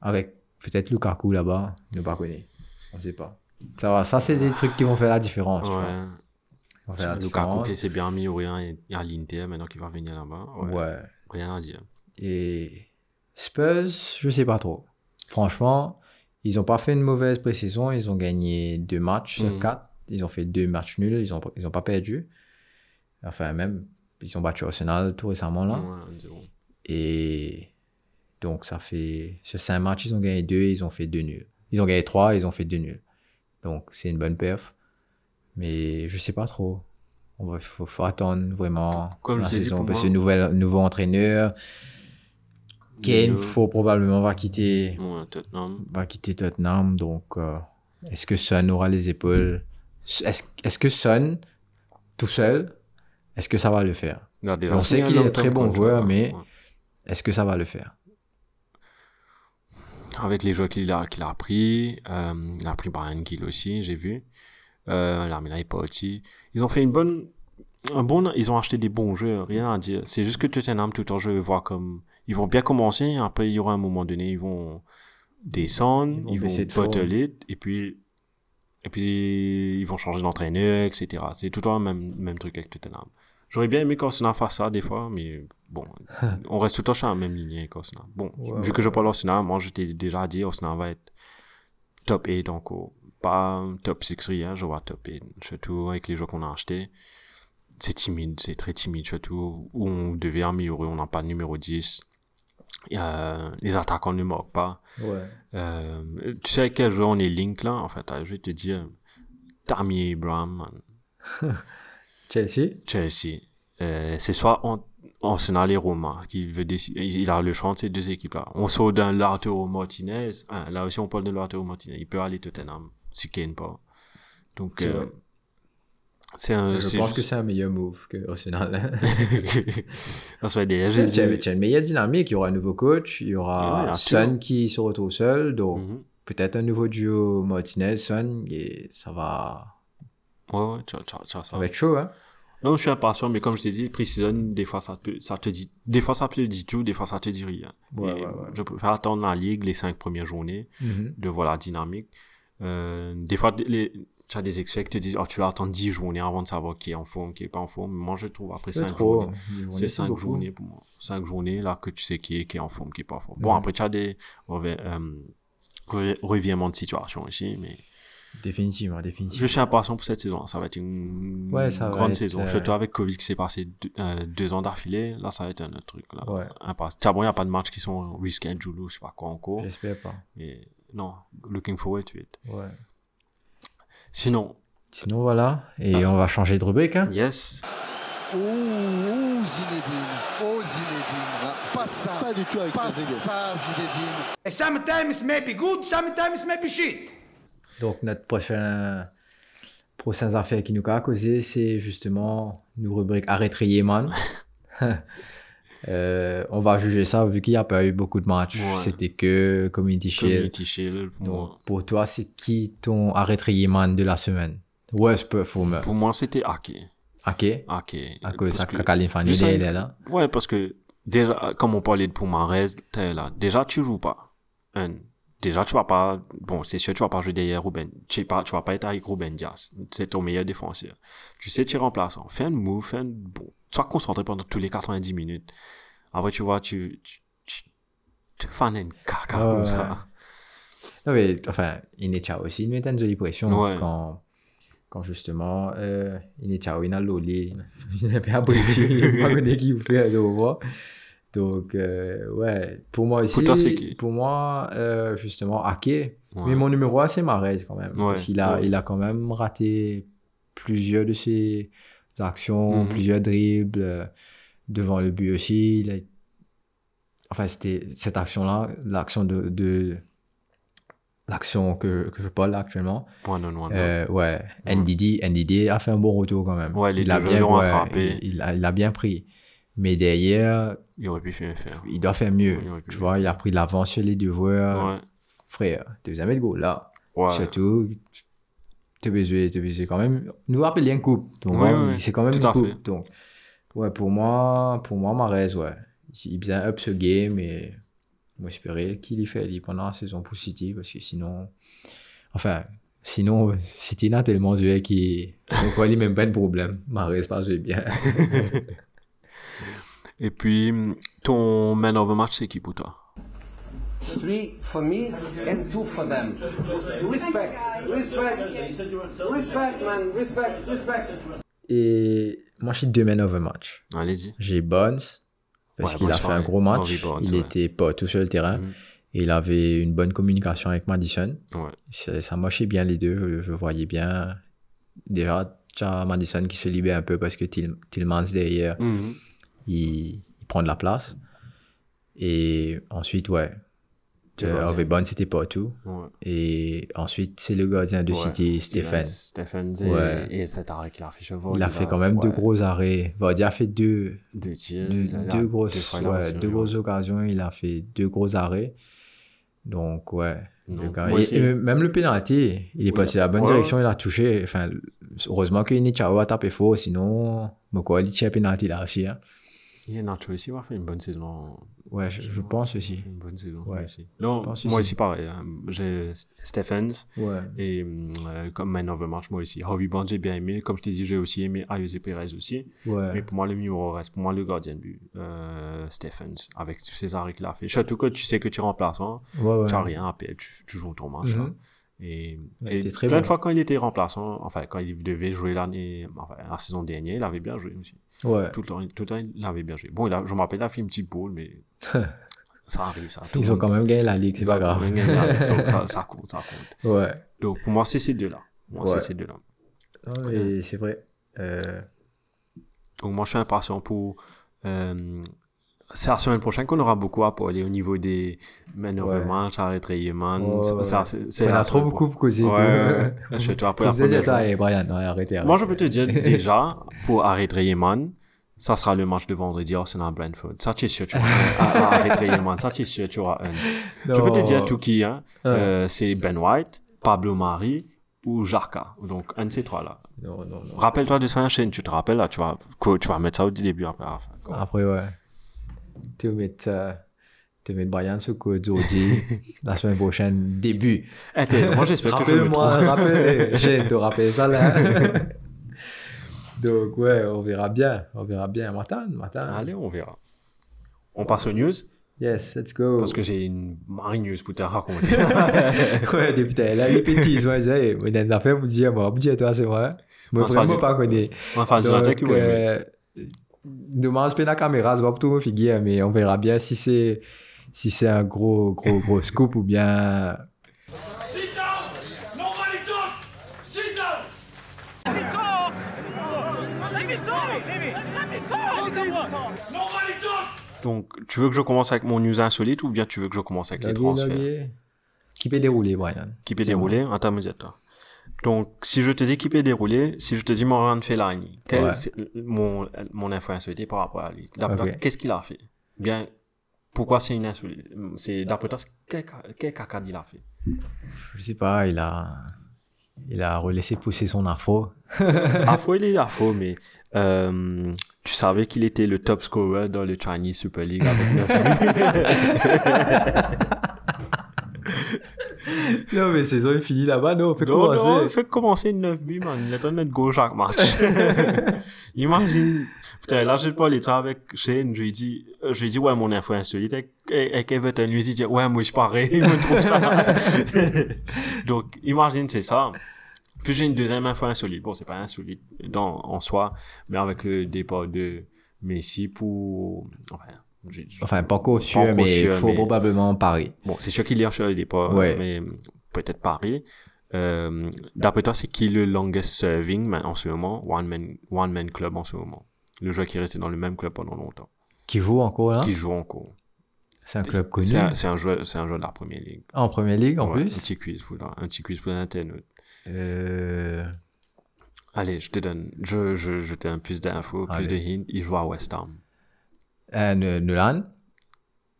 Avec peut-être Lukaku là-bas, ne pas connaître. On sait pas. Ça, va, ça c'est des trucs qui vont faire la différence. Ouais. Faire la Lukaku s'est bien mis au rien et à l'Inter maintenant qu'il va venir là-bas. Ouais. Ouais. Rien à dire. Et Spurs, je sais pas trop. Franchement, ils ont pas fait une mauvaise pré-saison. Ils ont gagné deux matchs sur Mhm. quatre. Ils ont fait deux matchs nuls. Ils ont, ils ont pas perdu. Enfin, même, ils ont battu Arsenal tout récemment là. Ouais, 1-0. Et donc, ça fait. Sur cinq matchs, ils ont gagné deux. Ils ont fait deux nuls. Ils ont gagné trois. Ils ont fait deux nuls. Donc, c'est une bonne perf. Mais je sais pas trop. Va, faut, faut attendre vraiment Comme la saison. Parce que nouvel, nouveau entraîneur. Kane, faut probablement va quitter, Ouais, Tottenham. va quitter Tottenham. Donc, euh, est-ce que Son aura les épaules? Est-ce est-ce que Son, tout seul, est-ce que ça va le faire? Il On sait qu'il est un très bon joueur, ouais. mais- Ouais. Est-ce que ça va le faire? Avec les joueurs qu'il a, qu'il a pris, euh, il a pris Brian Gill aussi, j'ai vu. Euh, est pas aussi. Ils ont fait une bonne, un bon, ils ont acheté des bons joueurs, rien à dire. C'est juste que Tottenham, tout en jeu, je vois comme, ils vont bien commencer, après, il y aura un moment donné, ils vont descendre, Ils vont ils vont, bottle it, et puis, et puis, ils vont changer d'entraîneur, etc. C'est tout le temps le même, même truc avec Tottenham. J'aurais bien aimé qu'Arsenal fasse ça des fois, mais bon, (laughs) on reste tout le temps sur la même ligne avec Arsenal. Bon, Ouais, vu que je parle Arsenal, moi je t'ai déjà dit, Arsenal va être top 8 encore. Pas top 6 rien, je vois top 8. Surtout avec les joueurs qu'on a achetés. C'est timide, c'est très timide, surtout où on devait améliorer, on n'a pas de numéro 10. Euh, les attaquants ne marquent pas. Ouais. Euh, tu sais quel joueur on est link là En fait, euh, je vais te dire, Tammy Abraham, man. (laughs) Chelsea? Chelsea. Euh, c'est soit en, Arsenal et Roma qui veut décider. Il a le choix de ces deux équipes-là. On sort d'un Lautaro Martinez. Hein, là aussi, on parle de Lautaro Martinez. Il peut aller Tottenham si Kane pas. Donc, C'est euh, c'est un. Je pense que c'est un meilleur move que Arsenal. Serait des. Tu j'ai dit- tu as une meilleure dynamique. Il y aura un nouveau coach. Il y aura Ouais, Son tout. qui se retrouve seul. Donc, Mhm. peut-être un nouveau duo Martinez-Son. Et ça va, Ouais, ouais, tu ça. ça va être chaud. Hein? Non, je suis impatient, mais comme je t'ai dit, pré-season, des fois, ça te, ça te dit, des fois, ça te dit tout, des fois, ça te dit rien. Ouais, ouais, ouais. Je préfère attendre la ligue, les cinq premières journées, Mhm. de voir la dynamique. Euh, des fois, les, tu as des experts qui te disent, oh, tu vas attendre 10 journées avant de savoir qui est en forme, qui est pas en forme. Moi, je trouve, après 5 trop. journées, vont c'est laisser 5 beaucoup. journées pour moi. 5 journées, là, que tu sais qui est, qui est en forme, qui est pas en forme. Bon, Mhm. après, tu as des, euh, revi- revirements de situation aussi, mais Définitivement, définitivement. je suis impatient pour cette saison. Ça va être une Ouais, ça va grande être, saison. euh, Surtout avec Covid qui s'est passé deux, euh, deux ans d'affilée. Là, ça va être un autre truc. Là. Ouais. Tiens, bon, il n'y a pas de matchs qui sont rescheduled ou je sais pas quoi encore. J'espère pas. Mais non, looking forward to it. Ouais. Sinon, Sinon, voilà. Et Ah. on va changer de rubrique. Hein? yes. Ouh, ouh, Zinedine. Oh, Zinedine. Pas ça. Pas du tout avec Pas ça, Zinedine. Sometimes maybe good, sometimes maybe shit. Donc, notre prochain, affaires qui nous a causé, c'est justement une rubrique Arrêter Yéman. (laughs) (laughs) Euh, on va juger ça vu qu'il n'y a pas eu beaucoup de matchs. Ouais. C'était que Community Shield. Community Shield. Pour, Donc, moi. pour toi, c'est qui ton Arrêter Yéman de la semaine? West Performer. pour moi, c'était Ake. Ok. Ake. À cause de je là. Ouais, parce que déjà, comme on parlait de Poumarez, là. Déjà, tu joues pas. Un. Déjà, tu vas pas, bon, c'est sûr, tu vas pas jouer derrière Ruben. Tu, sais pas, tu vas pas être avec Ruben Diaz. C'est ton meilleur défenseur. Tu sais, tu es remplaçant. Fais un move, fais un, bon, sois concentré pendant tous les 90 minutes. Après, tu vois, tu, tu, tu, tu fais un caca comme ouais. ça. Non, mais enfin, Inecha aussi, il met une jolie pression Ouais. quand, quand justement, euh, Inecha, il a lolé, (laughs) il n'a pas abrécié, il n'a pas connu qui vous fait de revoir. Donc, euh, ouais, pour moi aussi, Pour qui? moi, euh, justement, Ake, Ouais. mais mon numéro 1, c'est Marez quand même. Ouais, Parce qu'il a, ouais. il a quand même raté plusieurs de ses actions, Mhm. plusieurs dribbles, euh, devant le but aussi. Il a- Enfin, c'était cette action-là, l'action de, de l'action que, que je parle là actuellement. Non, non, non. Euh, ouais, NDD, NDD a fait un bon retour quand même. Ouais, les il a bien, ouais, il, il a, il a bien pris. Mais derrière, Il aurait pu faire il doit faire mieux. Tu vois, il a pris l'avance sur les deux joueurs. Ouais. Frère, tu jamais de goal là. Ouais. Surtout, tu besoin, t'as besoin quand même. Nous rappelons une coupe. Donc, Ouais, c'est quand même tout une coupe. fait. Donc, ouais, pour moi, pour moi, Marez, ouais. Il faisait un up ce game et moi, j'espérais qu'il y fait pendant la saison pour City, parce que sinon, enfin, sinon, City n'a tellement joué qu'il donc il même pas de problème. Marais pas joué bien. (laughs) Et puis, ton man of the match, c'est qui pour toi? Three for me and two for them. Respect, respect, respect, man, respect, respect. Et moi, j'ai deux men of the match. Allez-y. J'ai Bonds, parce Ouais, qu'il a fait un gros match. Bonds, il ouais. était pas tout sur le terrain. Mhm. Et il avait une bonne communication avec Madison. Ouais. Ça, ça marchait bien les deux. Je, je voyais bien. Déjà, tu as Madison qui se libère un peu parce que Till- Tillmans derrière, Mhm. Il, il prend de la place. Et ensuite, ouais. Harvey Bonds, c'était pas tout. Ouais. Et ensuite, c'est le gardien de Ouais. City, Stephen. Stephen et, Ouais. et cet arrêt qu'il a fait chevaux. Il a fait quand même deux gros arrêts. Vardy a fait deux, Deux tirs. deux, il a- deux grosses, deux il a grosses occasions. Il a fait deux gros arrêts. Donc, ouais. Le gars- et- même le penalty, il est passé à la bonne direction, il a touché. Enfin, heureusement que Nichao a tapé fort, sinon, Moko il tire penalty là aussi. hein. Et Nacho aussi va faire une bonne saison. Ouais, je, je pense aussi. Une bonne saison. Ouais. aussi. Non, moi aussi. aussi pareil. hein. J'ai Stephens Ouais. et euh, comme man of the match, moi aussi. Harvey Bond, j'ai bien aimé. Comme je t'ai dit, j'ai aussi aimé Ayose Perez aussi. Ouais. Mais pour moi, le numéro reste, pour moi, le gardien de but, euh, Stephens, avec tous ces arrêts qu'il a fait. Surtout que tu sais que tu es remplaçant, Ouais, ouais. tu n'as rien à perdre, tu, tu joues ton match. Hein. Et, Il et était très plein de fois, quand il était remplaçant, enfin, quand il devait jouer l'année, enfin, la saison dernière, il avait bien joué aussi. Ouais. Tout le temps, tout le temps il avait bien joué. Bon, il a, je me rappelle, il a fait une petite mais (laughs) ça arrive, ça. Tout Ils ont quand même gagné la ligue, c'est pas grave. Ligue, (laughs) ça, ça, ça compte, ça compte. Ouais. Donc, pour moi, c'est ces deux-là. Moi, Ouais. c'est ces deux-là. C'est vrai. Euh, Donc, moi, je suis impatient pour. Euh, c'est la semaine prochaine qu'on aura beaucoup à parler au niveau des men of the match, arrêt ça, c'est, a trop beaucoup pour causer. Ouais. (laughs) Je te rappelle la première Brian, arrêtez, Moi, je peux te dire (laughs) déjà, pour arrêter Rayman, ça sera le match de vendredi Arsenal Brentford. Ça, tu es sûr, tu auras un. À- à arrêter Rayman, ça, tu es sûr, tu auras un. Je peux te dire tout qui, hein. Euh, c'est Ben White, Pablo Mari ou Jarka. Donc, un de ces trois-là. Rappelle-toi de ça, enchaîne, tu te rappelles, là, tu vas, tu vas mettre ça au début après. Après, ouais. Tu vas mettre, euh, tu vas mettre Brian Zordi la (laughs) semaine prochaine, début. Eh, moi, j'espère que je me trompe. rappelle, (laughs) j'ai de rappeler ça là. (laughs) Donc, ouais, on verra bien. On verra bien. Matin, matin. Allez, on verra. On passe aux news, Yes, let's go. parce que j'ai une marine news pour te raconter. ouais, depuis t'as là, les petits, ouais, ça y est. Mais dans les affaires, vous dites, moi, dites, toi, c'est vrai. Moi, vraiment pas connu. Du Donc, attaque, ouais, ouais. euh, Dommage, pas la caméra, c'est pas pour tout me figuer, mais on verra bien si c'est si c'est un gros, gros, gros scoop ou bien. Sit down! Nobody talk! Sit down! Nobody talk! Donc, tu veux que je commence avec mon news insolite ou bien tu veux que je commence avec les transferts? Qui peut dérouler, Brian? Qui peut dérouler? Attends, me dis toi. Donc, si je te dis qui peut dérouler, si je te dis Moran Fellaini, quel Ouais. c'est mon, mon info insolite par rapport à lui? D'après toi, Ok. qu'est-ce qu'il a fait? Bien, pourquoi c'est une insolite C'est d'après toi, quel, quel caca il a fait? Je sais pas, il a. Il a relaissé pousser son afro. Afro, (laughs) il (laughs) est afro, mais euh, tu savais qu'il était le top scorer dans le Chinese Super League avec 9 buts (laughs) (laughs) non, mais saison est finie là-bas, non, on fait Non, commencer. non, fait commencer 9 buts, man. Il est en train de go chaque match. (laughs) Imagine. Putain, là, j'ai parlé de ça avec Shane. Je lui ai dit, euh, je lui ai dit, ouais, mon info insolite. Et Everton lui dit, ouais, moi, je pareil, il me trouve ça. (laughs) Donc, imagine, c'est ça. Puis j'ai une deuxième info insolite. Bon, c'est pas insolite dans, en soi, mais avec le départ de Messi pour, enfin, Enfin, pas encore mais il faut mais- probablement parier. Bon, c'est sûr qu'il un départ, Ouais. mais peut-être Paris. Euh, D'après toi, c'est qui le longest serving en ce moment, one man, one man club en ce moment Le joueur qui est resté dans le même club pendant longtemps, Qui joue encore là? Qui joue encore. C'est un club connu. C'est un, un joueur, c'est un joueur de la première ligue. En première ligue en Ouais, plus? Un petit quiz un petit quiz pour l'internet. Euh... Allez, je te donne, je, je, je te donne plus d'infos, plus de hints. Il joue à West Ham. Euh, Nolan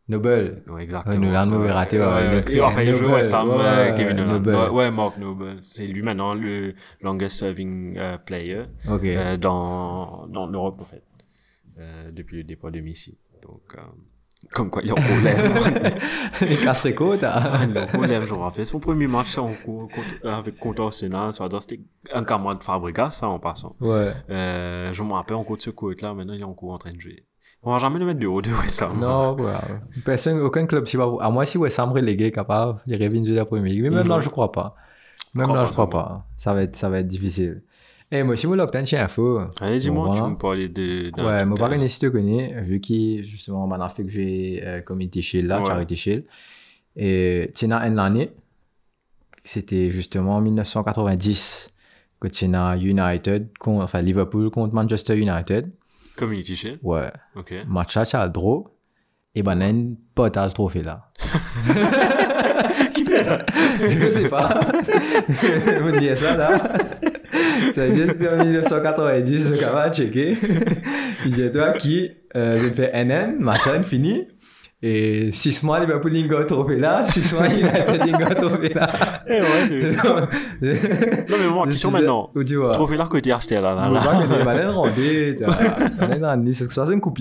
Noble. Ouais, exactement. Nolan m'avait raté, ouais, Ouais, enfin, il joue West Ham, euh, Kevin Nolan. Noble. Ouais, Mark Noble. C'est lui maintenant le longest serving euh, player. Ok. euh, dans, dans l'Europe, en fait, euh, depuis le départ de Messi. Donc, euh, Comme quoi, il problème. (laughs) Il casserait côte, hein. Le problème, je me rappelle, son premier match en cours contre- avec contre Arsenal, c'était un camarade de Fabregas, ça, en passant. Ouais. Euh, je me rappelle en cours de ce côte-là, maintenant, il est en cours en train de jouer. On va jamais le mettre de haut de West Ham. Non, ouais. Personne, aucun club, si pas, à moins si West Ham relégué capable, il reviennent de la première ligue. Mais même Mhm. là, je crois pas. Même Crois là, pas, je crois pas. Ça va être, ça va être difficile. Eh, moi, si vous l'obtenez chez Info. Allez, dis-moi, Bon, tu voilà. me parlais de... d'un Ouais, moi, de- pas connais si tu connais, vu qu'il, justement, m'en a fait que j'ai euh, Community Shield là, Ouais. Charity Shield. Et Tina en l'année, c'était justement en 1990 que Tina United, con- enfin Liverpool contre Manchester United. Community Shield. Ouais, Ok. là, t'as le draw. Et ben, là, une potage trophée là. Qui fait ça? (laughs) Je sais pas. (laughs) Vous dites ça là. Ça veut dire que en 1990, le camarade checké. Il dit toi qui euh, je fais NN, fini. Et 6 mois, Liverpool Lingo trophée là. 6 mois, il a trophée là. Eh ouais, tu- (laughs) Non, mais moi, question maintenant. Là côté Astel, là, là, On va là. gagner Malin Rondé, Malin Rondé, c'est que ça c'est une coupe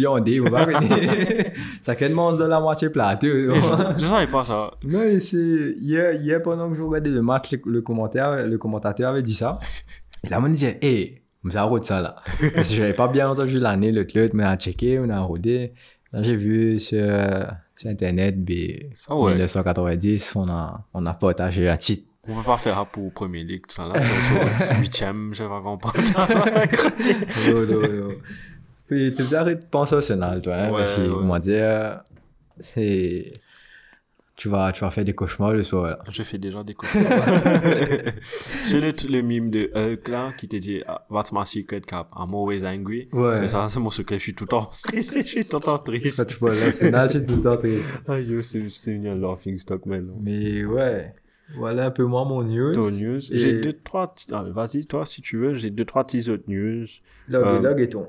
va gagner. (laughs) Ça fait de la moitié plate. Eh, Je je savais pas ça. Non, c'est. Hier, hier, pendant que je regardais le match, le, le commentaire, le commentateur avait dit ça. Et là, on disait, hé, on s'est rodé ça là. (laughs) Parce que j'avais pas bien entendu l'année, le club, mais on a checké, on a rodé. Là, j'ai vu sur, sur Internet, mais Ça, ouais. 1990, on a, on a partagé la titre. On va pas faire ça pour Premier League, tout ça, là. C'est (laughs) huitième, je sais pas comment partage. Yo, yo, yo. Puis, tu de penser au Sénat, toi, hein, Ouais, parce que, ouais. comment dire, c'est. Tu vas, tu vas faire des cauchemars le soir, là. Je fais déjà des cauchemars. (laughs) c'est le, le mime de Hulk, là, qui te dit, ah, What's my secret cap? I'm always angry. Ouais. Mais ça, c'est mon secret. Je suis tout le temps (laughs) stressé, je suis tout le temps Quand triste. tu vois Sénat, c'est tout le temps triste. (laughs) Ah, yo, c'est c'est une laughing stock, man. Mais ouais, voilà un peu moins mon news. Ton news. Et- J'ai deux, trois, ah, vas-y, toi, si tu veux, j'ai deux, trois petits autres news. Log Euh, et log et ton.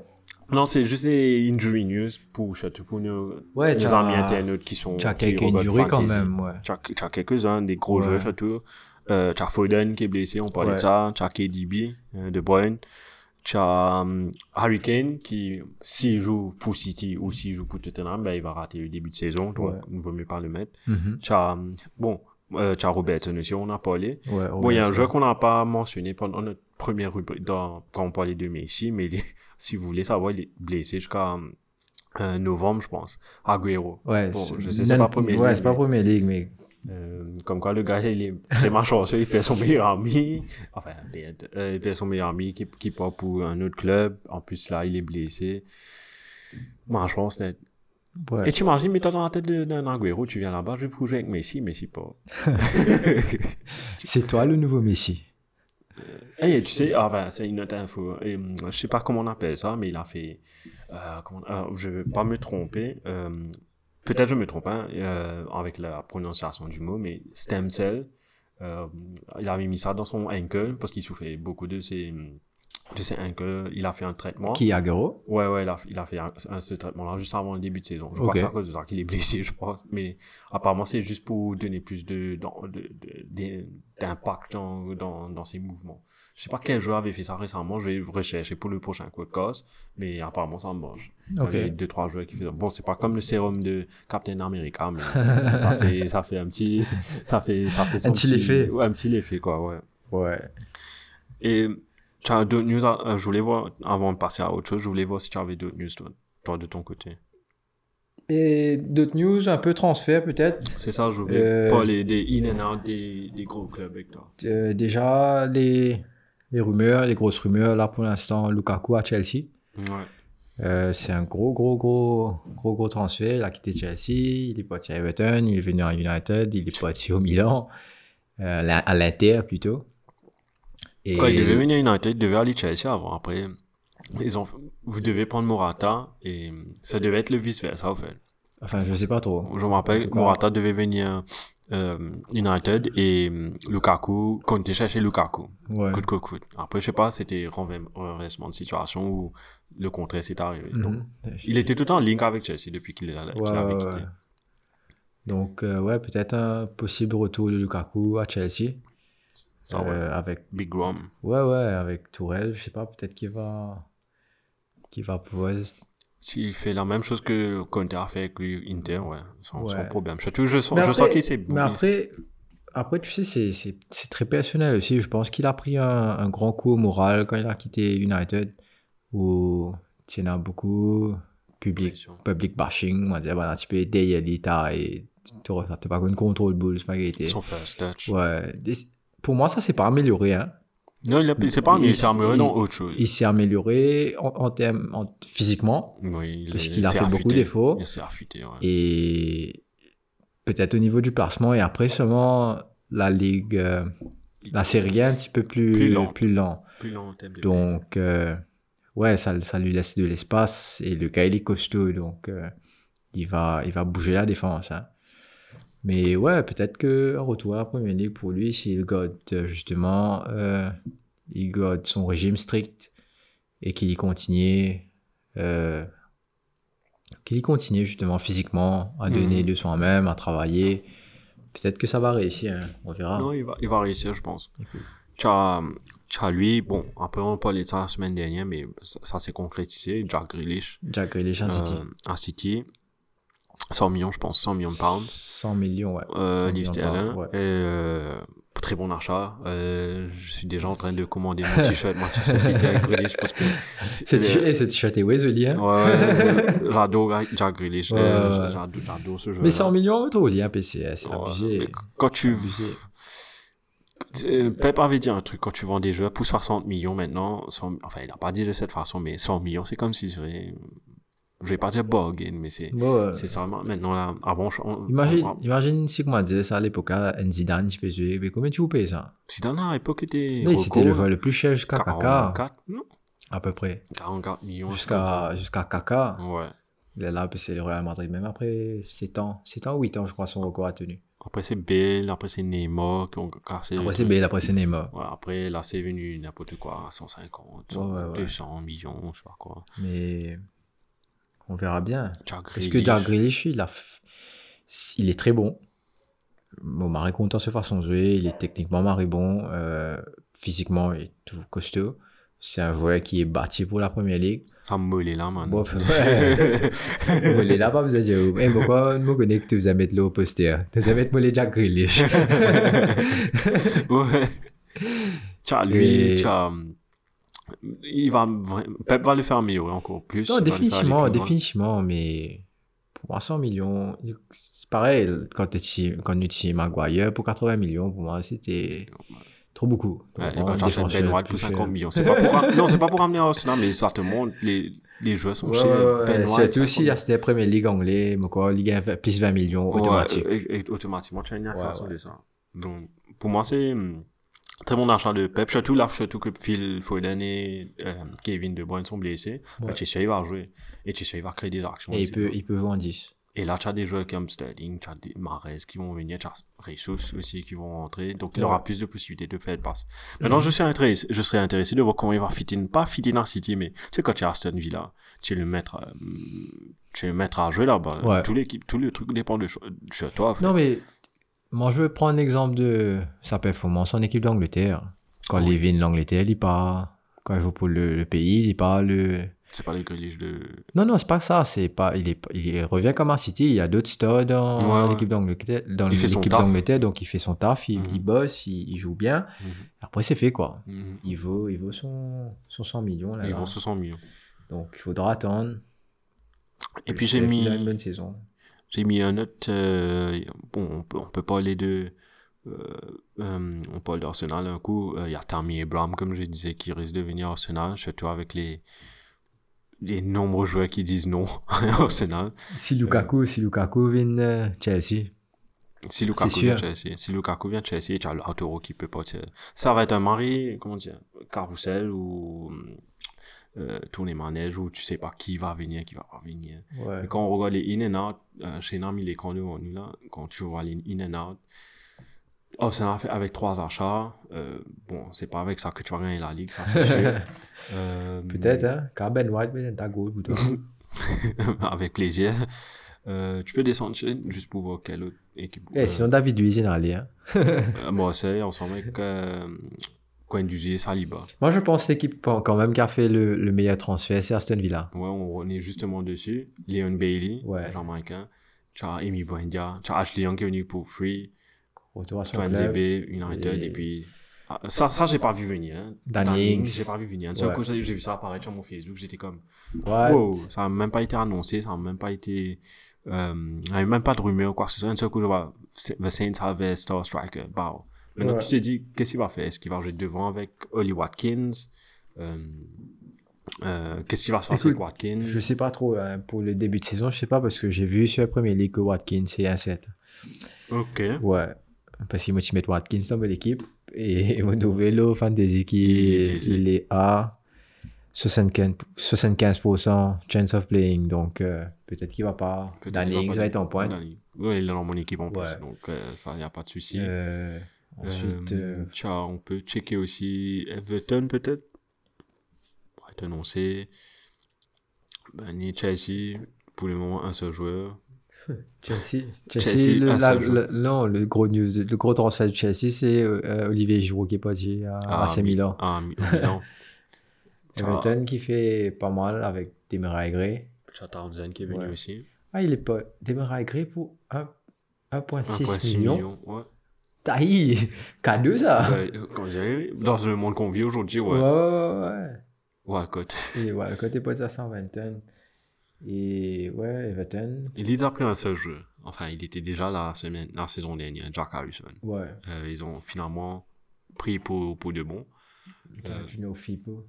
Non, c'est juste des injury news pour, surtout pour nos, Ouais, nos amis internautes qui sont, Tu as qui quelques injuries quand même, ouais. Tu as, quelques-uns, des gros Ouais. joueurs surtout. Euh, tu as Foden qui est blessé, on parlait Ouais. de ça. Tu as KDB euh, de Bruyne. Tu as um, Harry Kane qui, s'il joue pour City ou s'il joue pour Tottenham, ben, il va rater le début de saison, donc il vaut mieux pas le mettre. Mhm. Tu as, um, bon, euh, tu as Robertson aussi, on a parlé. Bon, il y a un joueur qu'on n'a pas mentionné pendant notre première rubrique dans, quand on parlait de Messi, mais il est- (laughs) si vous voulez savoir, il est blessé jusqu'à euh, novembre, je pense. Agüero. Ouais, Bon, c'est- je sais, c'est non, pas Premier Ouais, c'est pas mais- Premier League, mais. Euh, comme quoi le gars il est très malchanceux, il perd son meilleur ami, enfin euh, il perd son meilleur ami qui, qui part pour un autre club, en plus là il est blessé. Malchance net. Ouais. Et tu imagines, mets-toi dans la tête d'un Agüero, tu viens là-bas, je vais jouer avec Messi, Messi pas. (laughs) C'est toi le nouveau Messi. Et tu sais, ah ben, c'est une autre info. Et, je sais pas comment on appelle ça, mais il a fait, euh, comment, euh, je vais pas me tromper, euh, peut-être je me trompe, hein, euh, avec la prononciation du mot, mais stem cell, euh, il avait mis ça dans son ankle parce qu'il souffrait beaucoup de ses, de ses ankles. Il a fait un traitement. Qui Agüero Ouais, ouais, il a, il a fait un- un- ce traitement-là juste avant le début de saison. Je crois Ok. que c'est à cause de ça qu'il est blessé, (laughs) je pense. Mais apparemment, c'est juste pour donner plus de, dans- de, de- de- d'impact dans, dans, dans ses mouvements. Je sais pas quel joueur avait fait ça récemment. Je vais rechercher pour le prochain podcast. Mais apparemment, ça marche. Il y Ok. avait deux, trois joueurs qui faisaient. Bon, c'est pas comme le sérum de Captain America, mais ça, ça fait, (laughs) ça fait un petit, ça fait, ça fait son Un petit effet. Ouais, un petit effet, quoi, ouais. Ouais. Et tu as d'autres news, à- euh, je voulais voir, avant de passer à autre chose, je voulais voir si tu avais d'autres news, toi, toi, de ton côté. Et d'autres news, un peu transfert peut-être. C'est ça, je voulais Euh, parler des in and out des, des gros clubs avec toi. Euh, déjà, les, les rumeurs, les grosses rumeurs, là pour l'instant, Lukaku à Chelsea. Ouais. Euh, c'est un gros, gros, gros, gros, gros transfert. Il a quitté Chelsea, il est parti à Everton, il est venu à United, il est parti au Milan, la- à l'Inter plutôt. Et Quand il devait venir à United, il devait aller Chelsea avant. Après, ils ont, vous devez prendre Morata et ça devait être le vice-versa, en fait. Enfin, je sais pas trop. Je me rappelle, Morata devait venir euh, United et euh, Lukaku, comptait chercher Lukaku. Ouais. Coûte que coûte. Après, je sais pas, c'était renver- renversement de situation où le contraire s'est arrivé. Donc, Mhm. il était tout le temps en link avec Chelsea depuis qu'il qu'il Ouais, avait ouais, quitté. Donc, euh, ouais, peut-être un possible retour de Lukaku à Chelsea. Ouais. Euh, avec, Big Rom. ouais, ouais, avec Tourelle, je sais pas, peut-être qu'il va, qu'il va pouvoir S'il fait la même chose que Conte a fait avec l'Inter, ouais, sans, sans Ouais. problème. Surtout, je sens, je sens qu'il s'est Mais après, après, tu sais, c'est- c'est c'est très personnel aussi. Je pense qu'il a pris un, un grand coup au moral quand il a quitté United, où tu en as beaucoup public, public bashing. On va dire, voilà, tu peux aider l'État et tu n'as pas une contrôle boule, spaghetti. son first touch. Ouais. Des- Pour moi, ça s'est pas amélioré. Hein. Non, il a, c'est pas, mais Il- s'est amélioré dans autre chose. Il s'est amélioré en, en termes en- physiquement Oui, il parce qu'il a s'est fait beaucoup. Il s'est affûté, ouais. et peut-être au niveau du placement et après seulement la ligue euh, la série A un petit peu plus Plus lent. plus lent Plus de donc euh, ouais ça, ça lui laisse de l'espace et le gars il est costaud donc euh, il va il va bouger la défense hein. Mais ouais peut-être que un retour à la première ligue pour lui s'il garde euh, justement euh, il garde son régime strict et qu'il y continue euh, qu'il y continue justement physiquement à donner Mhm. de soi-même, à travailler. Peut-être que ça va réussir, hein. on verra. Non, il va, il va réussir, je pense. Tu as, tu as lui, bon, après on parlait de ça la semaine dernière, mais ça, ça s'est concrétisé. Jack Grealish, Jack Grealish, City. euh, à City. 100 millions, je pense, 100 millions de pounds. 100 millions, ouais. 100 Euh, millions pounds, ouais. Et, euh, très bon achat. Euh, je suis déjà en train de commander mon t-shirt (laughs) Manchester City avec Grealish parce que. Ce t-shirt- eh, t-shirt est Wesley, hein. Ouais, ouais, (laughs) j'adore Jack Grealish. Euh, j'adore, j'adore ce jeu. Mais 100 millions, trop lié, un PC, hein, c'est abusé. quand tu. abusé. C'est- Pep avait dit un truc, quand tu vends des jeux pour 60 millions maintenant, 100 enfin, il n'a pas dit de cette façon, mais 100 millions, c'est comme si. Je vais pas dire bargain, mais c'est. Bon, euh, C'est ça, maintenant là. Avant, je- on- imagine, on- imagine si, comment dire ça à l'époque, hein, Zidane, tu peux jouer, mais combien tu vous payes ça? Zidane à l'époque était. C'était le joueur le plus cher jusqu'à Kaka, 44, non? À peu près. 44 millions. Jusqu'à jusqu'à Kaka. Ouais. Il est là, puis c'est le Real Madrid, même après 7 ans, 7 ans ou 8 ans, je crois, son record a tenu. Après, c'est Bale, après, c'est Neymar qui ont cassé. le Après, c'est. Bale, après, c'est Neymar. Ouais, après, là, c'est venu n'importe quoi, à 150, Ouais, ouais, ouais. 200 millions, je sais pas quoi. Mais on verra bien. Parce que. Jack Grealish, il, a il est très bon. Bon, Marie content de sa façon de jouer. Il est techniquement Marie bon. euh, physiquement, il est tout costaud. C'est un joueur qui est bâti pour la première ligue. Ça me là, man. Bon, ouais. Bon, il est là, pas besoin de dire. Eh, pourquoi on me connaît que tu vas mettre là au poster Tu vas mettre moi les Jack Grealish. (laughs) ouais. Tiens, lui, Et- tiens, il va, Pep va le faire améliorer encore plus. non, définitivement, définitivement, mais pour moi, 100 millions, c'est pareil, quand tu quand tu Maguire, pour 80 millions, pour moi, c'était trop beaucoup. Ouais, il va défenseur Ben White pour cher. 50 millions. C'est pas pour, non, c'est pas pour ramener Arsenal, mais montre, les, les joueurs sont Ouais, chers. ouais, Ben ouais, White, Surtout si 50 c'était Première Ligue anglais, mais quoi, Ligue 1, plus 20 millions, Ouais, automatique. et- et automatiquement, tu as une ouais. de ça. Donc, pour moi, c'est hum, très bon achat de Pep. Surtout là, surtout que Phil Foden et euh, Kevin De Bruyne sont blessés. Ouais. Bah, va jouer. Et il va créer des actions. Et il peut, il peut vendre 10. Et là, tu as des joueurs comme Sterling, tu as des Mahrez qui vont venir, tu as Jesus aussi qui vont rentrer. Donc, il Ouais. aura plus de possibilités de faire de passe. Maintenant, je, suis intéressé, je serais intéressé de voir comment il va fit in, pas fit in à City, mais tu sais, quand tu à Aston Villa, tu es le maître, euh, tu es le maître à jouer là-bas. Ouais. Tout le truc dépend de, de toi. en. Non, mais moi, je veux prendre l'exemple de sa performance en équipe d'Angleterre. Quand Oui. il vient de l'Angleterre, il part. Quand il joue pour le, le pays, il part le. C'est pas les Grealish de, Non, non, c'est pas ça. C'est pas, il, est, il revient comme à City. Il y a d'autres studs dans Ouais, ouais. l'équipe d'Angleterre. Dans Il l'équipe d'Angleterre, donc il fait son taf, il, Mhm. il bosse, il, il joue bien. Mhm. Après, c'est fait quoi. Mhm. Il vaut, il vaut son, son 100 millions. Là, là. vont 60 millions. Donc il faudra attendre. Et puis, j'ai mis, une bonne saison. J'ai mis un autre, euh, bon, on peut, on peut parler de, euh, euh, on parle d'Arsenal un coup, euh, il y a Tammy Abraham, comme je disais, qui risque de venir à Arsenal, surtout avec les, les nombreux joueurs qui disent non (laughs) à Arsenal. Si Lukaku, si Lukaku vient euh, Chelsea. Si Lukaku vient. Chelsea, si Lukaku vient Chelsea, tu as Lautaro qui peut partir. Ça va être un mari, comment dire, carrousel ou euh, tourner manège où tu sais pas qui va venir, qui va pas venir. Ouais. Quand on regarde les in and out, euh, chez Nam, il est quand devant nous là, quand tu vois les in and out, oh, c'est fait avec trois achats. Euh, bon, c'est pas avec ça que tu vas gagner la ligue, ça c'est sûr. (laughs) Euh, Peut-être, hein. Ben White, peut-être ta goal pour toi. (laughs) avec plaisir. Euh, tu peux descendre juste pour voir quelle autre équipe. Eh, sinon, David Luiz, il est allé. Hein. euh, moi, c'est ensemble avec euh, Guendouzi et Saliba. Moi, je pense que l'équipe quand même qui a fait le, le meilleur transfert, c'est Aston Villa. Ouais, on est justement dessus. Leon Bailey, Ouais. Jamaïcain. Tu as Amy Buendia. Tu as Ashley Young qui est venu pour Free. Retour à son club. United. Et- Et, puis. Ah, ça, ça j'ai pas vu venir. Hein. Danny Ings. j'ai pas vu venir. Un seul Ouais. coup, j'ai vu ça apparaître sur mon Facebook. J'étais comme. Wow, ça n'a même pas été annoncé, ça n'a même pas été. Euh, il n'y avait même pas de rumeur ou quoi que ce soit. Un seul coup, je vois The Saints have a star striker. Bah, Maintenant, Ouais. tu te dis, qu'est-ce qu'il va faire? Est-ce qu'il va jouer devant avec Oli Watkins? Euh, euh, Qu'est-ce qu'il va se passer avec Watkins? Je sais pas trop hein, pour le début de saison, je sais pas parce que j'ai vu sur la première ligue que Watkins c'est un 7. Ok. Ouais. Parce qu'il m'a dit mettre Watkins dans l'équipe et mon nouveau fantasy est qui il est à 75%, 75% chance of playing donc euh, peut-être qu'il va pas. Peut-être Danny va va être en point. Danny. Ouais, il est dans mon équipe en plus. Ouais. Donc, euh, ça, il n'y a pas de souci. Euh, ensuite, Euh, euh, tu as- on peut checker aussi Everton peut-être. Brighton, on sait. Ben, ni Chelsea, pour le moment, un seul joueur. (laughs) Chelsea, Chelsea, Chelsea, le, la- le- non, le gros news, le gros transfert de Chelsea, c'est euh, Olivier Giroud qui est parti à Ah, AC Mi- Milan. Ah, Milan. (laughs) Everton qui fait pas mal avec Demarai Gray. Townsend qui est venu Ouais. aussi. Ah, il est pas. Demarai Gray pour un- 1,6 1,6 millions. millions. Ouais. Taï Cadeau ça Ouais, euh, dire, dans le monde qu'on vit aujourd'hui, Ouais, ouais. ouais, ouais. Walcott. Et ouais, quand t'es pas à 120 tonnes. Et ouais, Everton. Il a pris un seul jeu. Enfin, il était déjà la, semaine, la saison dernière, Jack Harrison. Ouais. Euh, ils ont finalement pris pour, pour de bon. T'as Juno Fipo.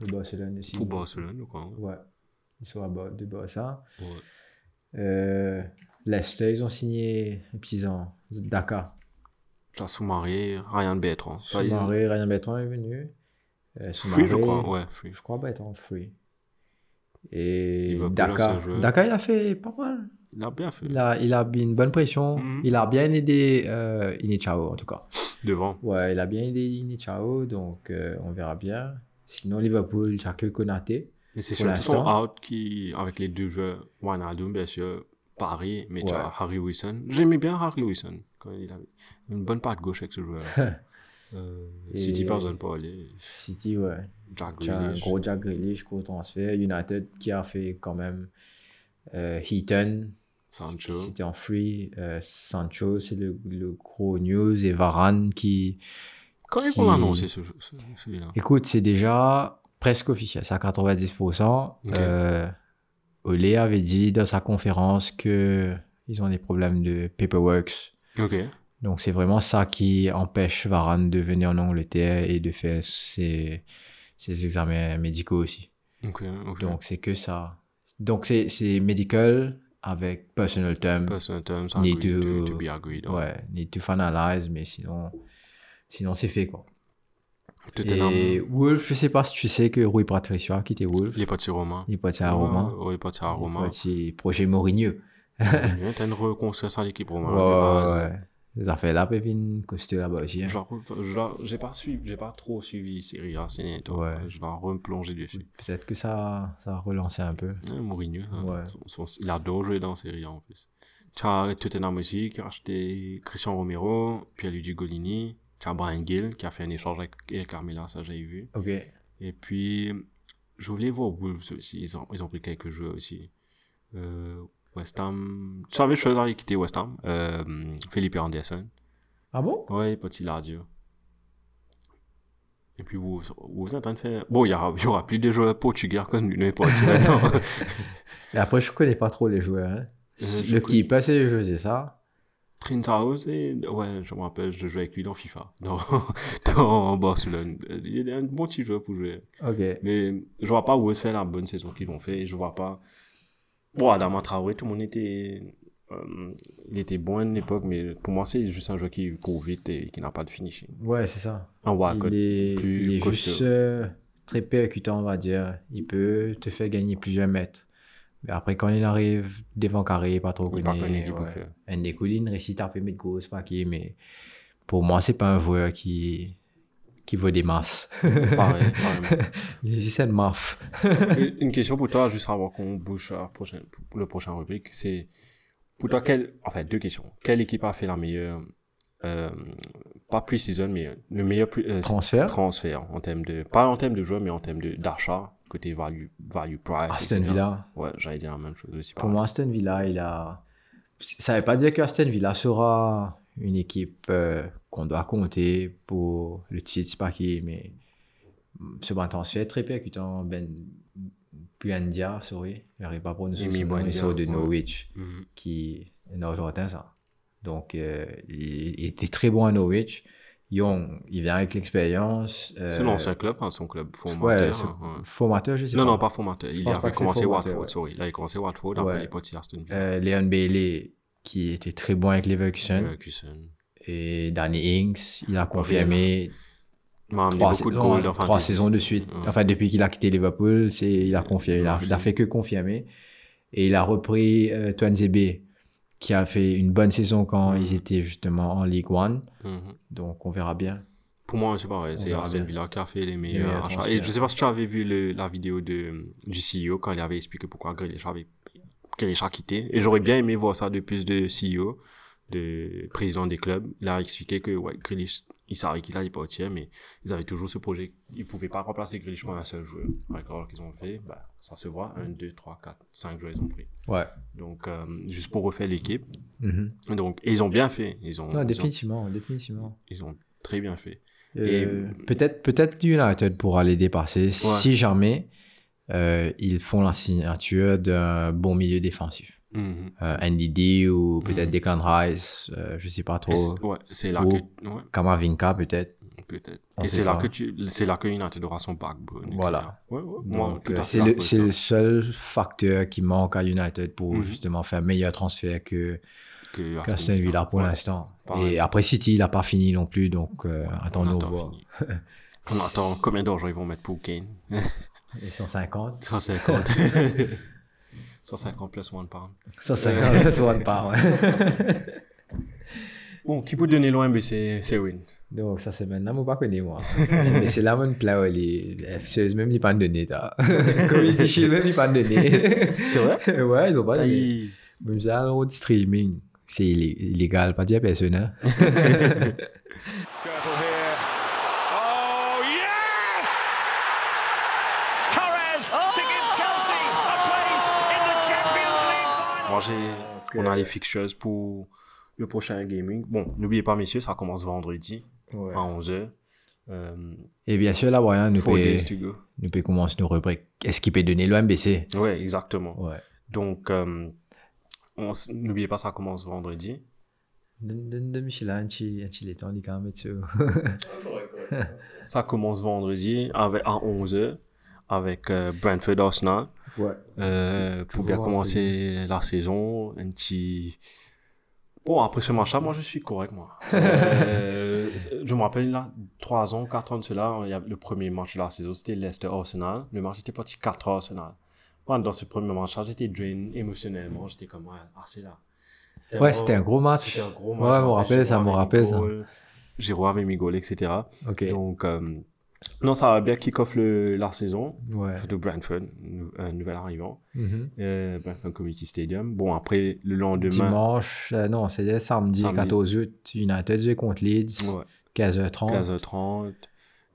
De Barcelone aussi. Pour Barcelone, quoi. Ouais. Ils sont à bas de Barça. Ouais. Euh, Leicester, ils ont signé un petit an. Dakar. Soumaré, Ryan Bertrand. Ça y est. Soumaré, Ryan Bertrand est venu. Euh, Free, je Soumaré- crois. Ouais, free. Je crois Bertrand Free. Et Il Dakar. il a fait pas mal. Il a bien fait. Il a, il a une bonne pression. Mhm. Il a bien aidé euh, Inichao, en tout cas. Devant. Ouais, il a bien aidé Inichao, donc euh, on verra bien. Sinon, Liverpool, il n'y a que Konaté. Mais c'est surtout son out qui, avec les deux joueurs, Wijnaldum, bien sûr, Paris, mais tu Ouais. as Harry Wilson. J'aimais bien Harry Wilson. Quand il avait une bonne patte gauche avec ce joueur. (laughs) euh, City pardonne pas aller. City, ouais. Jack Grealish. gros Jack Grealish, gros transfert. United qui a fait quand même euh, Heaton, Sancho. c'était en free. Euh, Sancho, c'est le, le gros news. Et Varane qui. Quand ils qui- vont annoncer ce jeu, ce- celui-là? Écoute, c'est déjà presque officiel, c'est à 90%. Ok. Euh, Olé avait dit dans sa conférence que ils ont des problèmes de paperwork. Ok. Donc c'est vraiment ça qui empêche Varane de venir en Angleterre et de faire ses, ses examens médicaux aussi. Ok, ok. Donc c'est que ça. Donc c'est c'est medical avec personal term. Personal terms Need to- to, to be agreed. Ouais, need to finalize, mais sinon, sinon c'est fait quoi. Tottenham, Et Wolf, je sais pas si tu sais que Rui Patricio a quitté Wolf. il est parti Romain. Il est parti à Roma. Ouais, il est parti à Il est Roma. parti projet Mourinho. Il a une reconstruction à l'équipe Romain. Ouais, ouais. Les affaires là venir coster là-bas aussi. J'ai pas suivi, j'ai pas trop suivi Serie A ces derniers temps. Ouais. Je dois replonger dessus. Peut-être que ça, ça va relancer un peu. Ouais, Mourinho, hein. Ouais. Son- son- il adore jouer dans Serie A en plus. Tu as Tottenham aussi qui a racheté Christian Romero, puis Luigi Golini. Brian Gill qui a fait un échange avec, avec Carmela, ça j'avais vu. Ok. Et puis, je voulais voir Wolves aussi, ils ont, ils ont pris quelques joueurs aussi. Euh, West Ham, tu savais, je suis quitté West Ham? Euh, Philippe Anderson. Ah bon? Ouais, petit Lardio. Et puis vous, vous êtes en train de faire. Bon, il y aura, y aura plus de joueurs portugais comme maintenant. Et après, je connais pas trop les joueurs. hein. Euh, je Le connais- keeper, c'est José ça? Trintao, c'est. Ouais, je me rappelle, je jouais avec lui dans FIFA, dans, (laughs) dans Barcelone. Il est un bon petit joueur pour jouer. Ok. Mais je vois pas où est faire la bonne saison qu'ils ont fait. Et je vois pas. Bon, Adama Traoré, tout le monde était. euh, il était bon à une époque, mais pour moi, c'est juste un joueur qui court vite et qui n'a pas de finishing. Ouais, c'est ça. Un Walcott. il est, plus il est costaud. juste euh, très percutant, on va dire. Il peut te faire gagner plusieurs mètres. Mais après, quand il arrive devant carré, pas trop Il pas connu. connu qui peut faire. Un des collines réussit à faire mettre gauche, pas qui, mais pour moi, c'est pas un joueur qui, qui vaut des masses. Pareil, une (laughs) maf. Une question pour toi, juste avant qu'on bouge à la prochaine, le prochain rubrique, c'est pour toi, quelle, enfin deux questions. Quelle équipe a fait la meilleure euh, pas pre-season, mais le meilleur euh, Transfert? transfert en termes de, pas en termes de joueurs, mais en termes de, d'achat, côté value, value price, Aston etc. Villa. Ouais, j'allais dire la même chose aussi. Pour pareil. moi, Aston Villa, il a. Ça ne veut pas dire que Aston Villa sera une équipe euh, qu'on doit compter pour le titre, pas qui, mais ce transfert très percutant. Ben Buendia, sorry, je n'arrive pas à prononcer son de. Norwich, Mhm. qui est nord-jordan, ça. Donc, euh, il, il était très bon à Norwich. Young, il vient avec l'expérience. euh, C'est l'ancien club, hein, son club formateur. hein, ouais. formateur, je sais Non, pas. non, pas formateur. Il avait commencé Watford, ouais. sorry. Là, il a commencé Watford, après il est parti Aston Villa. Euh, Leon Bailey, qui était très bon avec Leverkusen. Et Danny Ings, il a confirmé trois, beaucoup de saisons, goals dans trois saisons de suite. Enfin, depuis qu'il a quitté Liverpool, c'est, il a confirmé. Il a, il a fait que confirmer. Et il a repris euh, Twanzebe, qui a fait une bonne saison quand Mhm. ils étaient justement en League One. Mhm. Donc, on verra bien. Pour moi, c'est pareil. C'est ça. Villa qui a fait les meilleurs achats. Et je sais pas si tu avais vu le- la vidéo de, du CEO quand il avait expliqué pourquoi Grealish avait Grealish a quitté. Et j'aurais bien aimé voir ça de plus de CEO, de président des clubs. Il a expliqué que, ouais, Grealish, il savait qu'il allait pas au tiers, mais ils avaient toujours ce projet. Ils pouvaient pas remplacer Grealish par un seul joueur. Avec l'ordre qu'ils ont fait, bah, ça se voit. Un, deux, trois, quatre, cinq joueurs ils ont pris. Ouais. Donc, euh, juste pour refaire l'équipe. Mhm. Donc, et ils ont bien fait. Ils ont, Non, ils ont, définitivement, définitivement. ils ont très bien fait. Euh, peut-être peut-être United pourra les dépasser si jamais euh, ils font la signature d'un bon milieu défensif. Mhm. Euh, NDD ou peut-être Mhm. Declan Rice, euh, je sais pas trop. Ouais, c'est là Ou- que, ouais, Kamavinga peut-être. peut-être. Et c'est là que tu, c'est là que United aura son backbone. Voilà. Ouais, ouais, euh, c'est le, seul facteur qui manque à United pour Mhm. justement faire un meilleur transfert que que qu'Aston Villa pour l'instant. Et après City, il n'a pas fini non plus, donc euh, on attendons attend voir. On attend combien d'argent ils vont mettre pour Kane? (laughs) Et 150 150. (laughs) 150 plus one pound. 150, c'est one par, ouais. (laughs) Bon, qui peut donner loin, mais c'est, c'est Win. Donc, ça, c'est maintenant, moi, pas connu, moi. Mais c'est là, mon plat, les FCS, même, ils pas donné, t'as. Community Shield, même, ils pas donné. C'est vrai? Ouais, ils ont pas donné. Aïe. Même ça, le streaming, c'est illé- illégal, pas dire à (laughs) personne, hein. Skirtle here. Oh, yes! It's Torres to give Chelsea a place in the Champions On a les fixtures pour le prochain gaming. Bon, n'oubliez pas, messieurs, ça commence vendredi Ouais. à 11h. Euh, Et bien sûr, là, Brian, nous peut, nous peut commencer nos rubriques. Est-ce qu'il peut donner le MBC? Ouais, exactement. Ouais. Donc, euh, n'oubliez pas, ça commence vendredi. Ça commence vendredi avec, à 11h avec euh, Brentford Arsenal. Ouais. Euh, pour bien commencer la saison, un petit... Bon, après ce match-là, moi, je suis correct, moi. (laughs) Euh, je me rappelle, là, 3 ans, 4 ans de cela, il y a le premier match de la saison, c'était Leicester-Arsenal. Le match était parti 4 Arsenal. Moi, dans ce premier match-là, j'étais drain émotionnellement. J'étais comme, ouais, ah, c'est là. Ouais, c'était un gros match. C'était un gros match. Ouais, je me rappelle, ça me rappelle, ça. Giroud avait mis goal, etc. Ok. Donc, euh, non, ça va bien kick-off le- la saison. Ouais. Surtout Brentford, un nouvel arrivant. Euh, Brentford Community Stadium. Bon, après, le lendemain. Dimanche, euh, non, c'était samedi, Samedi. 14 août, United contre Leeds, Ouais, 15h30. 15h30.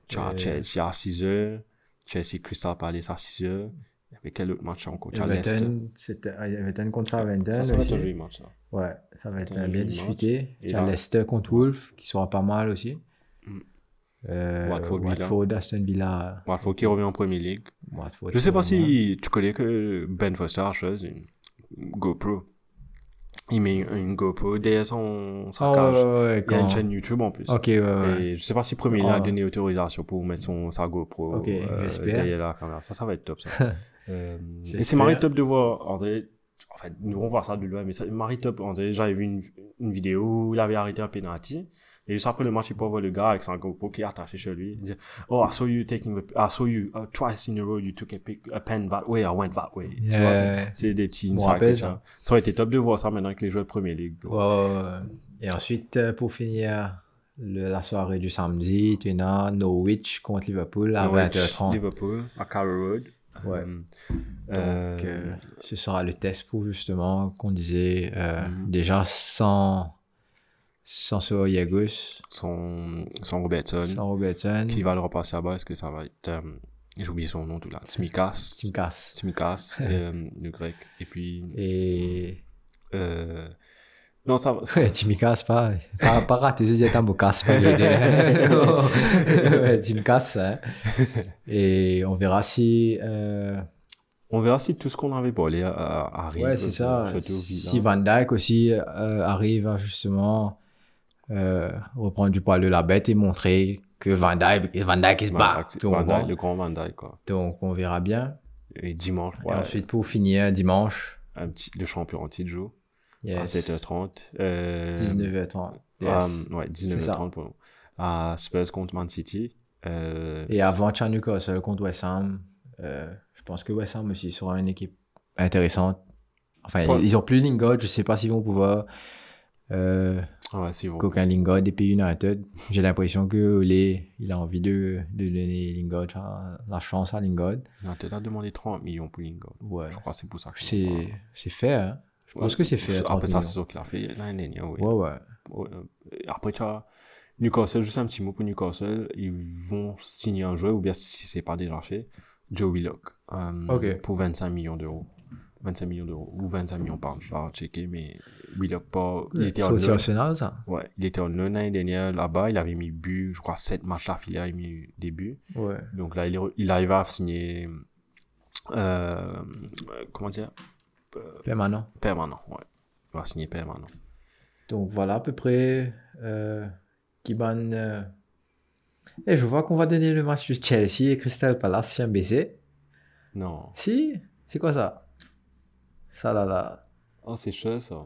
Tu as Euh, Chelsea à 6h. Chelsea Crystal Palace à 6h. Il y avait quel autre match encore? Everton, c'était ah, Everton contre Southampton Ça, ça va être un joli match. Ouais, ça va être bien. Et Tu as là- Leicester contre Wolves, qui sera pas mal aussi. Euh, Watford, Villa. Watford, Aston Villa. Watford qui revient en Premier League. Watford, Je sais pas si tu connais que Ben Foster a chose, une GoPro. Il met une GoPro derrière son, sa Oh, cage. ouais, ouais, ouais, Il y a une chaîne YouTube en plus. Ouais. Et je sais pas si Premier League a Ah. donné autorisation pour mettre son, sa GoPro euh, derrière la caméra. Ça, ça va être top, ça. (laughs) Euh, et c'est marrant top de voir André. En fait, nous on voit ça de loin, mais c'est marrant top. André, j'avais vu une, une vidéo où il avait arrêté un penalty. Et juste après le match, il peut voir le gars avec son GoPro qui est attaché chez lui. Il dit, Oh, I saw you taking, the- I saw you uh, twice in a row, you took a, pic, a pen that way, I went that way. Tu Yeah. vois, c'est- des petits insights. Ça aurait été top de voir ça maintenant avec les joueurs de Premier League. Et ensuite, euh, pour finir le- la soirée du samedi, tu as Norwich contre Liverpool à Norwich, 20h30. Liverpool, à Carrow Road. Ouais. Euh, Donc, euh, euh, ce sera le test pour justement qu'on disait euh, Mhm. déjà sans Sanso Yagos, Son, son Robertson. Qui va le repasser là-bas Est-ce que ça va être. euh, J'ai oublié son nom tout là. Tsimikas. Timkas. Tsimikas, (laughs) euh, le grec. Et puis. Et. Euh, non, ça va. Ouais, Timkas, pas. Pas, pas raté, je dis casse, pas (laughs) Ouais, Timkas, hein. Et on verra si. euh, On verra si tout ce qu'on avait parlé euh, arrive. Ouais, c'est ça. surtout Si. Van Dyke aussi arrive à justement euh, reprendre du poil de la bête et montrer que Van Dyke, Van Dyke se bat. Le grand Van Dijk, quoi. Donc, on verra bien. Et dimanche, Et ensuite, pour finir, dimanche, un petit, le champion en titre joue yes, à 7h30. Euh, 19h30. Yes. euh, ouais, C'est ça. 19h30 pour nous. À Spurs contre Man City. Euh, Et avant Chan Newcastle contre West Ham, euh, je pense que West Ham aussi sera une équipe intéressante. Enfin, ils ont plus Lingard, je sais pas s'ils vont pouvoir euh, Ouais, qu'aucun Lingard et puis United. J'ai l'impression que Ole, il a envie de, de donner Lingard la, la chance à Lingard. United a demandé 30 millions pour Lingard. Ouais. Je crois que c'est pour ça que C'est c'est fait, hein. Je pense que c'est fait. à 30 Après ça, c'est ce qu'il a fait l'année dernière, oui. Ouais, ouais. Ouais, euh, Après, tu as Newcastle, juste un petit mot pour Newcastle. Ils vont signer un joueur, ou bien si c'est pas déjà fait, Joe Willock. euh. Pour 25 millions d'euros. 25 millions d'euros. Ou 25 millions par je vais checker, mais Willock pas. Il était C'est en. Arsenal, ça. Ouais, il était en loan l'année dernière là-bas. Il avait mis but, je crois, 7 matchs d'affilée, il a mis des buts. Ouais. Donc là, il, il arrive à signer. Euh, comment dire? Permanent. Permanent, ouais. Il va signer permanent. Donc voilà à peu près euh, Kiban. euh, Et je vois qu'on va donner le match de Chelsea et Crystal Palace sur un baiser. Non. Si? C'est quoi ça? Ça là là. Oh, c'est cher ça.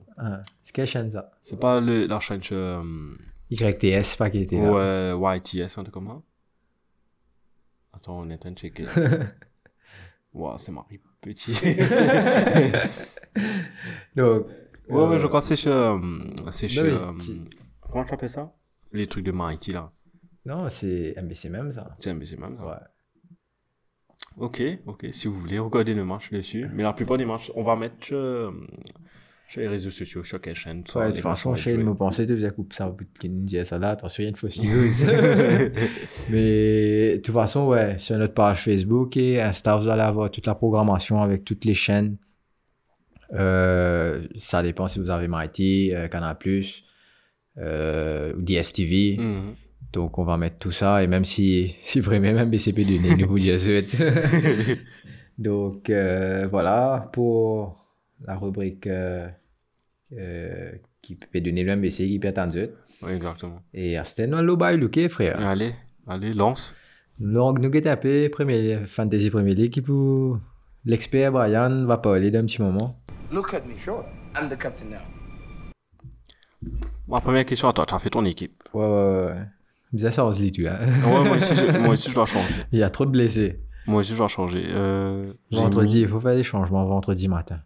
C'est quelle chaîne ça? C'est pas le, la chaîne euh, YTS, pas qui était là. ouais, YTS, un truc comme ça. Attends, on est en train de checker. (laughs) Wow, c'est Marie Petit. (laughs) Donc, ouais, ouais, euh, je crois que c'est chez. euh, c'est chez. oui, qui- comment tu appelles ça? Les trucs de Mighty là. Non, c'est ah, c'est même ça. C'est même ça. Ouais. Ok, ok. Si vous voulez regarder le match dessus. Mais la plupart des matchs, on va mettre euh, sur les réseaux sociaux, sur quelle chaîne. soit Ouais, de les toute façon, joués. me pensais de faisait coupe ça au bout de disait ça là. Attention, il y a une fausse news. (laughs) (laughs) Mais de toute façon, ouais, sur notre page Facebook et Insta, vous allez avoir toute la programmation avec toutes les chaînes. Euh, ça dépend si vous avez Mighty, euh, Canal+, euh, ou DSTV. Mhm. Donc, on va mettre tout ça. Et même si, (laughs) si vraiment même BCP donne nous vous dire suite. (laughs) Donc, euh, voilà pour la rubrique euh, euh, qui peut donner le MBC qui peut attendre. Ouais, exactement. Et c'était dans le bail, Luke, frère. Allez, allez, lance. Donc, nous avons tapé Premier, Fantasy Premier League qui pour l'expert Brian va parler d'un petit moment. Look at me. Sure. I'm the captain now. Ma première question à toi, tu as fait ton équipe. Ouais, ouais, ouais. Bizarre ça, on se lit, tu vois. Ouais, moi aussi, je, (laughs) moi aussi, je dois changer. Il y a trop de blessés. Moi aussi, je dois changer. Euh, Vendredi, mis- il faut faire des changements vendredi matin.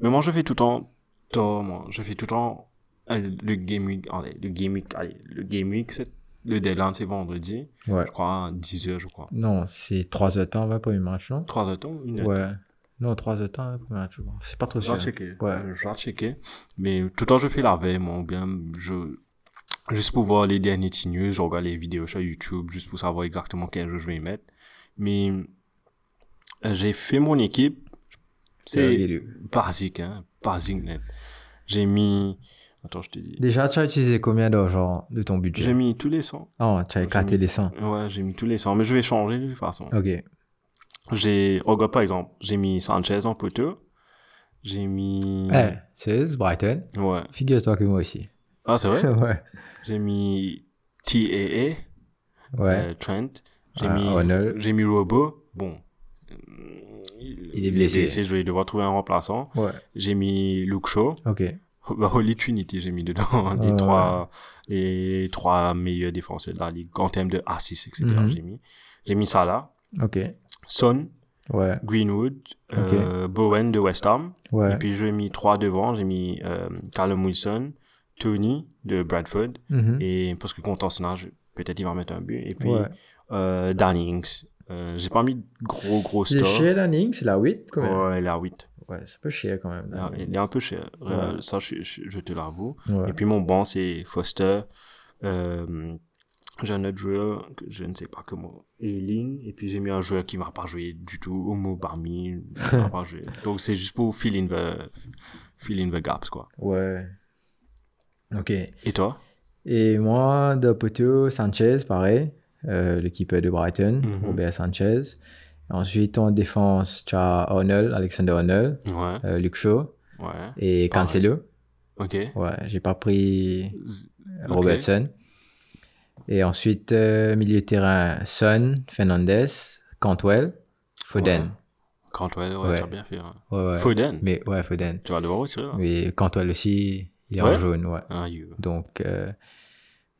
Mais moi, je fais tout le temps, tôt, moi. Je fais tout le temps euh, le game week. Allez, le game week, allez, le game week, c'est, le deadline, c'est vendredi. Ouais. Je crois, à 10h, je crois. Non, c'est 3 heures de temps, 20 premier match, non? 3 heures de temps, une heure. Ouais. Non, 3 heures de temps, 20 premier match. je crois. C'est pas trop Je vais checker. Ouais. Je vais checker. Mais tout le temps, je fais la veille, moi, ou bien, je, juste pour voir les derniers news, je regarde les vidéos sur YouTube, juste pour savoir exactement quel jeu je vais y mettre. Mais, euh, j'ai fait mon équipe. C'est basique, hein. Basique, net. J'ai mis, attends, je te dis. Déjà, tu as utilisé combien d'argent de ton budget? J'ai mis tous les 100. Oh, tu as éclaté mis- les 100. Ouais, j'ai mis tous les 100. Mais je vais changer de toute façon. Ok. J'ai, regarde par exemple, j'ai mis Sanchez en poteau. J'ai mis. Eh, c'est Brighton. Ouais. Figure-toi que moi aussi. Ah, c'est vrai? (laughs) ouais. J'ai mis TAA, Ouais. euh, Trent. J'ai Ah, mis, mis Robo. Bon. Euh, Il, est blessé. Je vais devoir trouver un remplaçant. Ouais. J'ai mis Luke Shaw. Ok. (laughs) Bah, Holy Trinity, j'ai mis dedans. (laughs) Les trois, les trois meilleurs défenseurs de la ligue. En termes de assists, etc. Mhm. J'ai mis. J'ai mis Salah. Ok. Son. Ouais. Greenwood, euh, Bowen de West Ham. Ouais. Et puis j'ai mis trois devant, j'ai mis euh, Callum Wilson, Tony de Bradford, Mhm. et parce que contre Arsenal, peut-être il va mettre un but, et puis Ouais. euh, Danny Ings. Euh, j'ai pas mis de gros gros C'est stores. chez Lanning, c'est la 8 quand même. Ouais, la 8. Ouais, c'est un peu cher quand même. Il est- il est un peu cher. Euh, Ça, je, je, je te l'avoue. Ouais. Et puis mon banc, c'est Foster. Euh, j'ai un autre joueur, que je ne sais pas comment, Eiling. Et puis j'ai mis un joueur qui ne va pas jouer du tout, Homo Barmi. il (laughs) pas. Donc c'est juste pour fill in the, fill in the gaps, quoi. Ouais. Ok. Et toi? Et moi, de Sanchez, pareil. Euh, le keeper de Brighton, Mhm. Robert Sanchez. Ensuite, en défense, tu as Arnold, Alexander Arnold, Ouais, euh, Luke Shaw ouais. et Cancelo. Ok. Ouais, j'ai pas pris Z- Robertson. Et ensuite, euh, milieu de terrain, Son, Fernandez, Cantwell, Foden. Ouais. Cantwell, ouais, Ouais. t'as bien fait. Ouais, ouais. Foden? Mais ouais, Foden. Tu vas devoir aussi, là Mais Cantwell aussi, il est Ouais. en jaune, ouais. Ah, you. Donc, euh,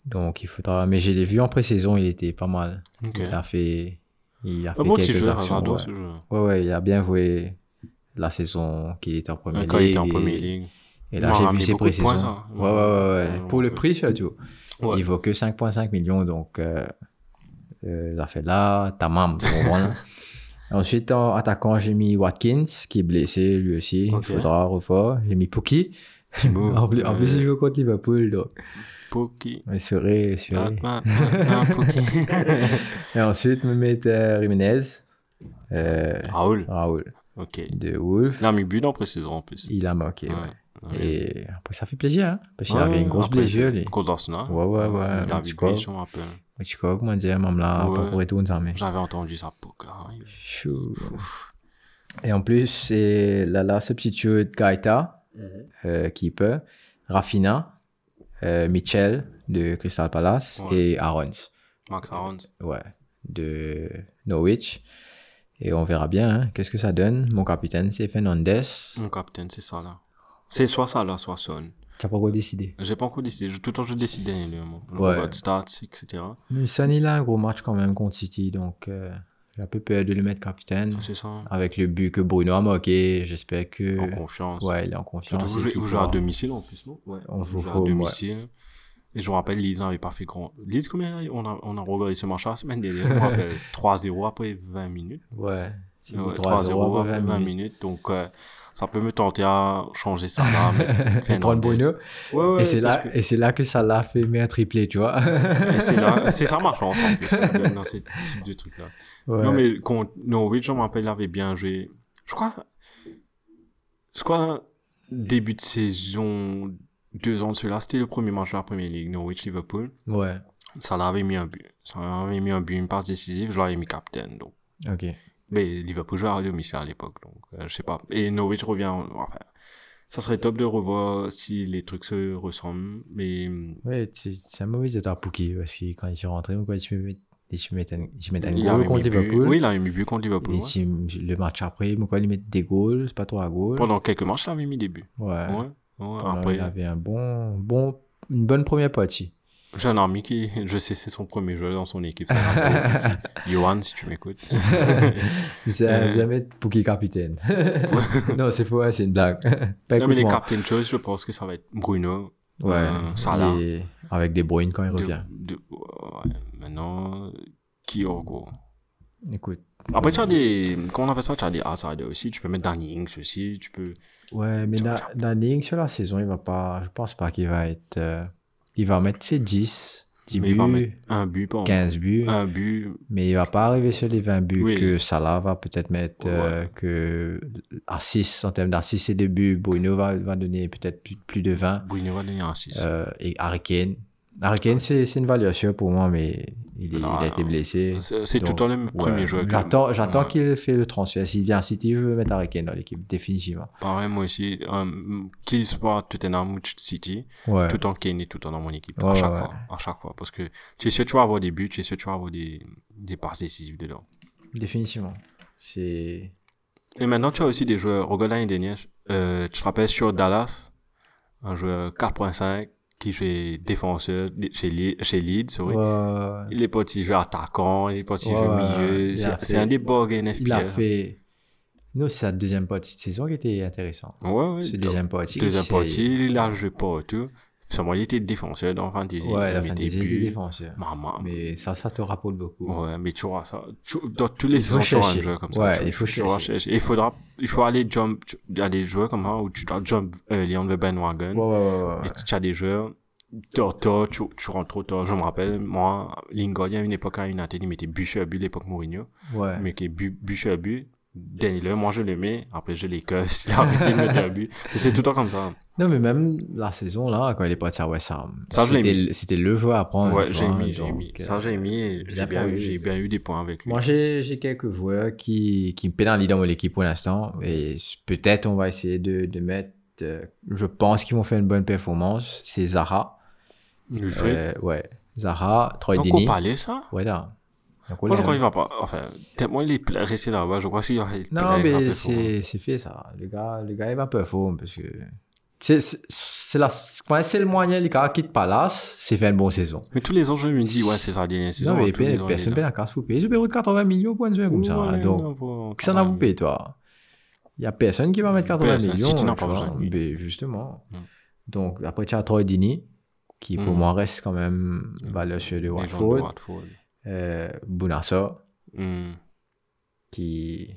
donc il faudra. Mais je l'ai vu en pré-saison, il était pas mal. Ok. Il a fait. Il a fait bon, tu quelques actions, ouais. ce joueur. ouais, ouais, il a bien joué la saison qui était en première Quand il était en ligue première ligue. Et là, j'ai vu ses pré-saisons. Ouais, ouais, ouais. Pour le prix, surtout. Ouais. Il vaut que 5,5 millions, donc euh, euh, ça fait là, tamam, tu comprends, là. Ensuite, en attaquant, j'ai mis Watkins, qui est blessé lui aussi. Il faudra refaire. J'ai mis Pookie. Timo. en plus, en plus, euh, il joue contre Liverpool, donc. Poki. Mais serait, serait. Ah, ah, ah, Poki. (laughs) Et ensuite, me mettre euh. Euh, Raoul. Raoul Ok. de Wolf. Il a mis but dans pré-saison en plus. Il a manqué, ouais. Ouais. Et après, ça fait plaisir, hein, parce qu'il Ouais, avait une grosse blessure, lui. Contre Arsenal. Ouais, ouais, ouais, Il a vu un peu. Tu crois, comment dire, même là, Ouais. pour retourner ça, mais. J'avais entendu ça Poka. hein. Chou. Et en plus, c'est là, là, substitute Gaeta, Mhm. euh, keeper, Rafina, euh, Mitchell de Crystal Palace Ouais. et Arons, Max Arons. ouais, de Norwich. Et on verra bien hein, qu'est-ce que ça donne. Mon capitaine, c'est Fernandez. Mon capitaine, c'est ça là. C'est soit ça là, soit Son. Tu n'as pas encore décidé. J'ai pas encore décidé. Je- Tout le temps, je décide. Je Ouais. regarde stats, etc. Mais Son, il a un gros match quand même contre City, donc euh, j'ai un peu peur de le mettre capitaine. C'est ça. Avec le but que Bruno a marqué, j'espère que. En confiance. Ouais, il est en confiance. Surtout, vous jouez, qu'il vous jouez à domicile en plus, non? Ouais. On Vous joue à ouais. domicile. Et je me rappelle, Leeds n'avait pas fait grand. Leeds, combien? On a, on a regardé ce match la semaine dernière Je me rappelle (laughs) 3-0 après 20 minutes. Ouais. C'est Ouais, 3-0 après 20 minutes. Donc, euh, ça peut me tenter à changer ça là. (laughs) prendre. Bruno. Ouais, ouais. et c'est là, que- et c'est là que ça l'a fait mettre un triplé, tu vois. Et c'est là, c'est ça ma chance en (laughs) plus, dans ce type de truc là. Ouais. Non, mais contre Norwich, je me rappelle, il avait bien joué. Je crois, je crois, début de saison, deux ans de cela, c'était le premier match de la première ligue, Norwich-Liverpool. Ouais. Ça l'avait mis un but. Ça l'avait mis un but, une passe décisive, je l'avais mis capitaine, donc. Ok. Mais Liverpool jouait à domicile à l'époque, donc, euh, je sais pas. Et Norwich revient, enfin, ça serait top de revoir si les trucs se ressemblent, mais, Ouais, c'est un mauvais état Pookie parce que quand il s'est rentré, quand il met, il se met un, il se met un il goal contre. Liverpool? Oui, il avait mis but contre Liverpool. Et ouais. si le match après, quand il met des goals, c'est pas trois goals. Pendant quelques matchs, il avait mis des buts. Ouais. Ouais. ouais. Après, Il avait un bon, bon, une bonne première partie. J'ai un ami qui, je sais, c'est son premier joueur dans son équipe. (laughs) Johan, si tu m'écoutes. (laughs) C'est Euh. jamais Pookie capitaine. (laughs) non, c'est faux, ouais, c'est une blague. Pas non, mais les captain choice, je pense que ça va être Bruno, Ouais. euh, Salah. Et avec des Bruyne quand il De, revient. de- ouais, maintenant, encore Écoute. Après, tu as des, comment on appelle ça? Tu as des outsiders aussi. Tu peux mettre Danny Ings aussi. Tu peux, Ouais, mais Danny Ings, sur la saison, il va pas. Je pense pas qu'il va être. euh, il va mettre ses 10, 10 mais il va buts, mettre un but, par 15 buts. un but. Mais il va pas arriver sur les 20 buts Oui. que Salah va peut-être mettre. euh, Ouais. que à 6, en termes d'assists et de buts, Bruno va, va donner peut-être plus, plus de 20. Bruno va donner un 6. Euh, et Harry Kane. Harry Kane, c'est une valeur sûre pour moi, mais il, est- il a été blessé. c'est tout le temps le premier joueur. J'attends, Ouais. qu'il fait le transfert. S'il vient à City, je veux mettre Harry Kane dans l'équipe, définitivement. Pareil, moi aussi. Euh, qu'il soit Tottenham ou City, Ouais. tout en Kane est tout le temps dans mon équipe. À chaque fois. À chaque fois. Parce que tu es sûr que tu vas avoir des buts, tu es sûr que tu vas avoir des, des passes décisives dedans. Définitivement. C'est. Et maintenant, tu as aussi des joueurs. Regarde l'année dernière, euh, tu te rappelles sur Dallas, un joueur 4.5 qui jouait défenseur chez, Le- chez Leeds, sorry. Ouais. Il est parti jouer attaquant, il est parti jouer il milieu. C'est un des bugs NFPL. Il a fait. Nous, c'est sa deuxième partie de saison qui était intéressant. Ouais, ouais. Ce deuxième partie. Deuxième partie, il a joué partout. Seulement, il était défenseur dans Fantasy. Ouais, la fantasy était défenseur. Maman. Mais ça, ça te rapporte beaucoup. Ouais, mais tu vois ça. tu- dans tous les saisons, tu auras un joueur comme ça. Ouais, tu, il faut tu chercher. chercher. Et il faudra, il faut aller jump, tu- il y a des joueurs comme ça où tu dois jump early on the bandwagon. Ouais, ouais, ouais. Et tu as des joueurs, tard, tard, tu, tu rentres trop tard. Je me rappelle, moi, Lingard, il y a une époque à United, il mettait but sur but, l'époque Mourinho. Ouais. Mais qui est but, but Daniel, moi je le mets, après je les casse, (laughs) il a arrêté de mettre un but. C'est tout le temps comme ça. Non, mais même la saison, là, quand il est parti à West Ham, Ça, c'était- c'était le joueur à prendre. Ouais, j'ai mis, j'ai mis. euh, Ça, j'ai mis j'ai a bien, eu- bien eu des points avec lui. Moi, j'ai j'ai quelques joueurs qui, qui me pénalisent dans mon équipe pour l'instant. Et peut-être on va essayer de, de mettre. euh, je pense qu'ils vont faire une bonne performance. C'est Zara. Euh, ouais. Zara, Troy Donc, on Dini. parlait ça? Ouais, là. Donc, on Moi, je crois qu'il va pas, enfin, tellement il est resté là-bas, je crois qu'il va être Non, mais c'est c'est fait ça. Le gars, le gars il va performer parce que. C'est la- quand c'est le moyen, les gars quitte Palace, c'est fait une bonne saison. Mais tous les ans, je me dis, ouais, c'est sa dernière saison. non, mais personne ne paie la casse payer. Je paye 80 millions pour un joueur comme ça. Donc, Qui s'en a vous payé, toi? Il n'y a personne qui va mettre 80 Personne. millions. City n'a pas besoin justement. Mm. Donc, après, tu as Troy Dini, qui pour Mm. moi reste quand même valeur sur de Watford. Euh, Bounassa, Hmm. qui,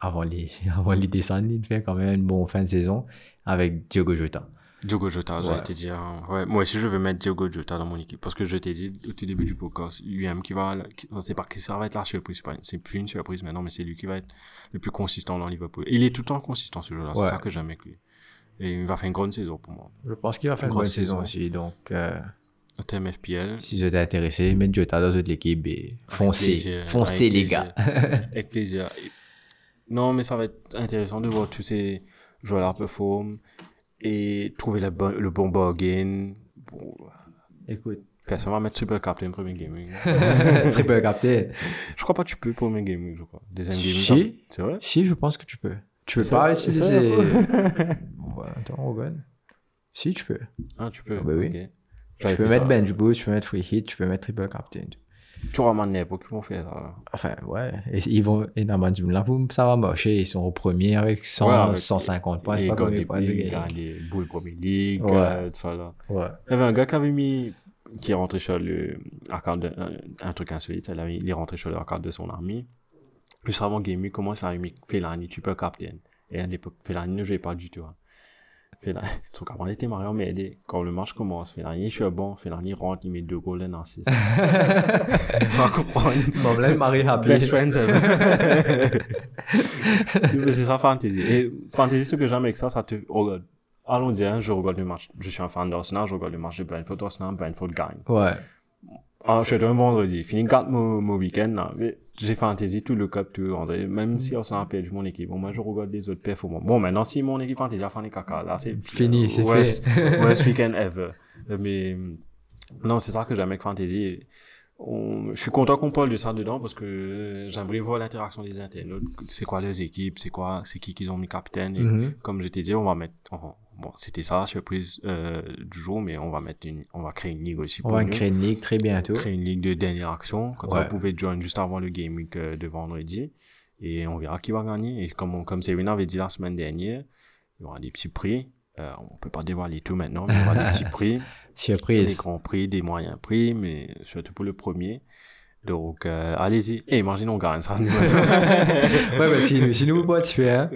avant les, (laughs) avant les descendre, il fait quand même une bonne fin de saison avec Diogo Jota. Diogo Jota, j'allais Ouais. te dire. hein. Ouais, moi aussi, je veux mettre Diogo Jota dans mon équipe. Parce que je t'ai dit au tout début du podcast, lui-même qui va, qui- on sait pas que ça va être la surprise. c'est C'est plus une surprise maintenant, mais c'est lui qui va être le plus consistant dans Liverpool. Il est tout le temps consistant, ce. Ouais. C'est ça que j'aime avec lui. Et il va faire une grande saison pour moi. Je pense qu'il va faire une bonne saison saison. aussi. Donc, euh, thème FPL. si vous êtes intéressé, mettez Jota dans votre équipe et foncez. foncez, les gars. (laughs) Avec plaisir. Non, mais ça va être intéressant de voir tous ces joueurs-là performer et trouver le bon, le bon bargain. Bon, Écoute, personne va mettre Super Captain premier gaming. (laughs) triple capté. je crois pas que tu peux premier gaming, je crois. Deuxième gaming. Si. C'est vrai? Si, je pense que tu peux. Tu peux pas utiliser. ouais, (laughs) attends, Rogan. Si, tu peux. Ah, tu peux. Ah, bah oui. Tu peux fait mettre ça. bench boost, tu peux mettre free hit, tu peux mettre triple captain. Tu auras mon époque, ils vont faire ça. là. Enfin, ouais. Et ils vont, et dans là, ça va marcher. Ils sont au premier avec 100, Ouais, avec 150 points. Les C'est pas gagné. gars des boules Premier League, Ouais. euh, tout ça là. Ouais. Il y avait un gars qui avait mis, qui est rentré sur le, arcade de- un, un truc insolite, il, avait- il est rentré sur le arcade de son armée. Juste avant Game Week, comment ça avait mis Fellaini, tu peux captain. Et à l'époque, Fellaini ne jouait pas du tout. Hein. Fellaini, (laughs) son camarade était marié, mais aidé. Quand le match commence, Fellaini, je suis bon, Fellaini rentre, il met deux goals, un assist. (laughs) On va comprendre. Bon, là, Marie rappelé. Best friends (laughs) c'est ça, fantasy. Et fantasy, ce que j'aime avec ça, ça te regarde. Allons dire, je regarde le match. Je suis un fan d'Arsenal, je regarde le match de Brentford, Arsenal, Brentford gagne. Ouais. Ah, je suis un vendredi. Fini 4 mon, mon week-end, là. J'ai fantasy tout le cup, tout. on dirait, Même si Arsenal a perdu mon équipe. Bon, moi, je regarde les autres performances. Bon, maintenant, si mon équipe fantasy a fait des caca, là, c'est Fini, c'est worst, fait. worst weekend ever. Mais, non, c'est ça que j'aime avec fantasy. On- je suis content qu'on parle de ça dedans parce que j'aimerais voir l'interaction des internautes. C'est quoi leurs équipes, c'est quoi, c'est qui qu'ils ont mis capitaine? Et Mhm. comme je t'ai dit, on va mettre, on- bon, c'était ça la surprise euh, du jour, mais on va mettre une, on va créer une ligue aussi On pour va nous. créer une ligue très bientôt. Créer une ligue de dernière action. Comme ça, vous pouvez join juste avant le game week euh, de vendredi. Et on verra qui va gagner. Et comme, on- comme Serena avait dit la semaine dernière, il y aura des petits prix. Euh, on peut pas dévoiler tout maintenant, mais il y aura des petits prix. (laughs) Des Surprise. grands prix, des moyens prix, mais surtout pour le premier. Donc, euh, allez-y. Et imaginons on gagne ça. (laughs) ouais, bah, si, si nous, tu fais, hein.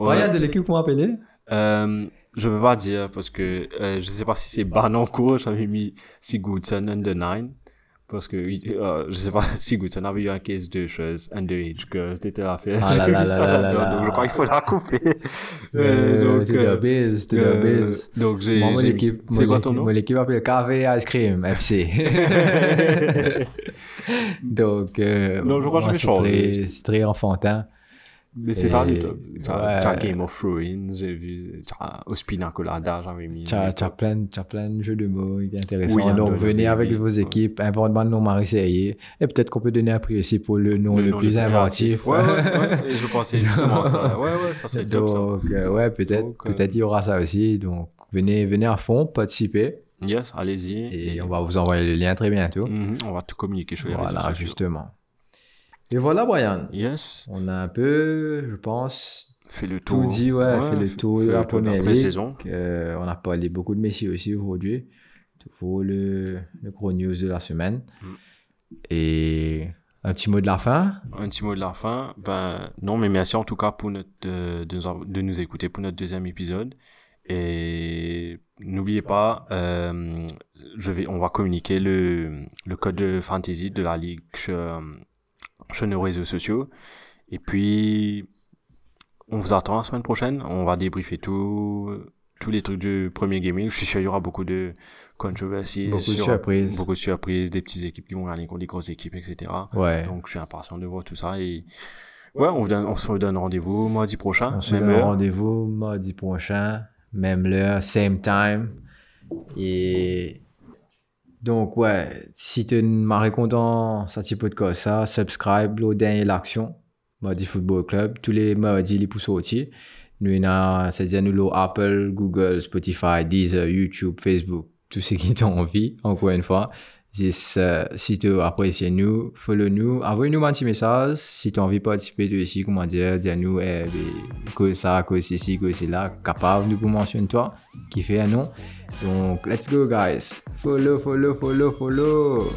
Ouais. Regarde de l'équipe appelé. Euh, je peux pas dire parce que euh, je sais pas si c'est ban en cours. J'avais mis Sigurdsson under 9 parce que euh, je sais pas (laughs) Sigurdsson avait eu un case de choses underage que c'était à faire. Ah là là (laughs) là ça là donc je crois qu'il faut la couper. Euh, (laughs) donc, t'es euh, base, de euh, base. donc j'ai j'ai c'est quoi ton nom? Mon équipe appelle KV Ice Cream FC. Donc, euh, Non, je crois que je vais changer. C'est très enfantin. Mais c'est ça le top. T'as t'as Game of Thrones, j'ai vu. T'as Ospina Colada, j'avais mis. Tu as, plein, t'as plein de jeux de mots intéressants. Oui, Donc, venez avec vos équipes, invente le nom Marseillais. Et peut-être qu'on peut donner un prix aussi pour le nom le, plus inventif. Ouais, ouais, ouais. (laughs) Et je pensais justement à ça. Ouais, ouais, ça c'est top ça. Donc, euh, ouais, peut-être, euh, peut-être il y aura ça aussi. Donc, venez, venez à fond, participez. Yes, allez-y. Et on va vous envoyer le lien très bientôt. Mhm, on va tout communiquer sur les Voilà, réseaux sociaux. justement. Et voilà, Brian. Yes. On a un peu, je pense, fait le tour. Tout dit, ouais, fait le tour de la première ligue. pré-saison. Euh, on a parlé beaucoup de Messi aussi aujourd'hui. Toujours le, le gros news de la semaine. Mm. Et un petit mot de la fin? Un petit mot de la fin. Ben, non, mais merci en tout cas pour notre, euh, de, nous avoir- de nous écouter pour notre deuxième épisode. Et n'oubliez pas, euh, je vais, on va communiquer le, le code de fantasy de la ligue euh, sur nos réseaux sociaux. Et puis, on vous attend la semaine prochaine. On va débriefer tout, tous les trucs du premier gaming. Je suis sûr qu'il y aura beaucoup de controversies. Beaucoup de sur- surprises. Beaucoup de surprises, des petites équipes qui vont gagner contre des grosses équipes, etc. Ouais. Donc, je suis impatient de voir tout ça. Et ouais, on, vous donne, on se donne rendez-vous mardi prochain. On se même donne rendez-vous mardi prochain, même l'heure, same time. Et donc, ouais, si tu m'as content, ça petit podcast, ça, subscribe, le dernier l'action, mardi football club, tous les mardis, les pouces aussi. Nous, c'est-à-dire nous, le Apple, Google, Spotify, Deezer, YouTube, Facebook, tout ce qui t'ont envie, encore une fois. Dis, euh, si tu apprécies nous, follow-nous, envoie-nous un petit message. Si tu as envie de participer de ici, comment dire, dis-nous eh, que ça, que c'est ci, que c'est là, capable de vous mentionner toi, qui fait un nom. Donc, let's go, guys. Follow, follow, follow, follow.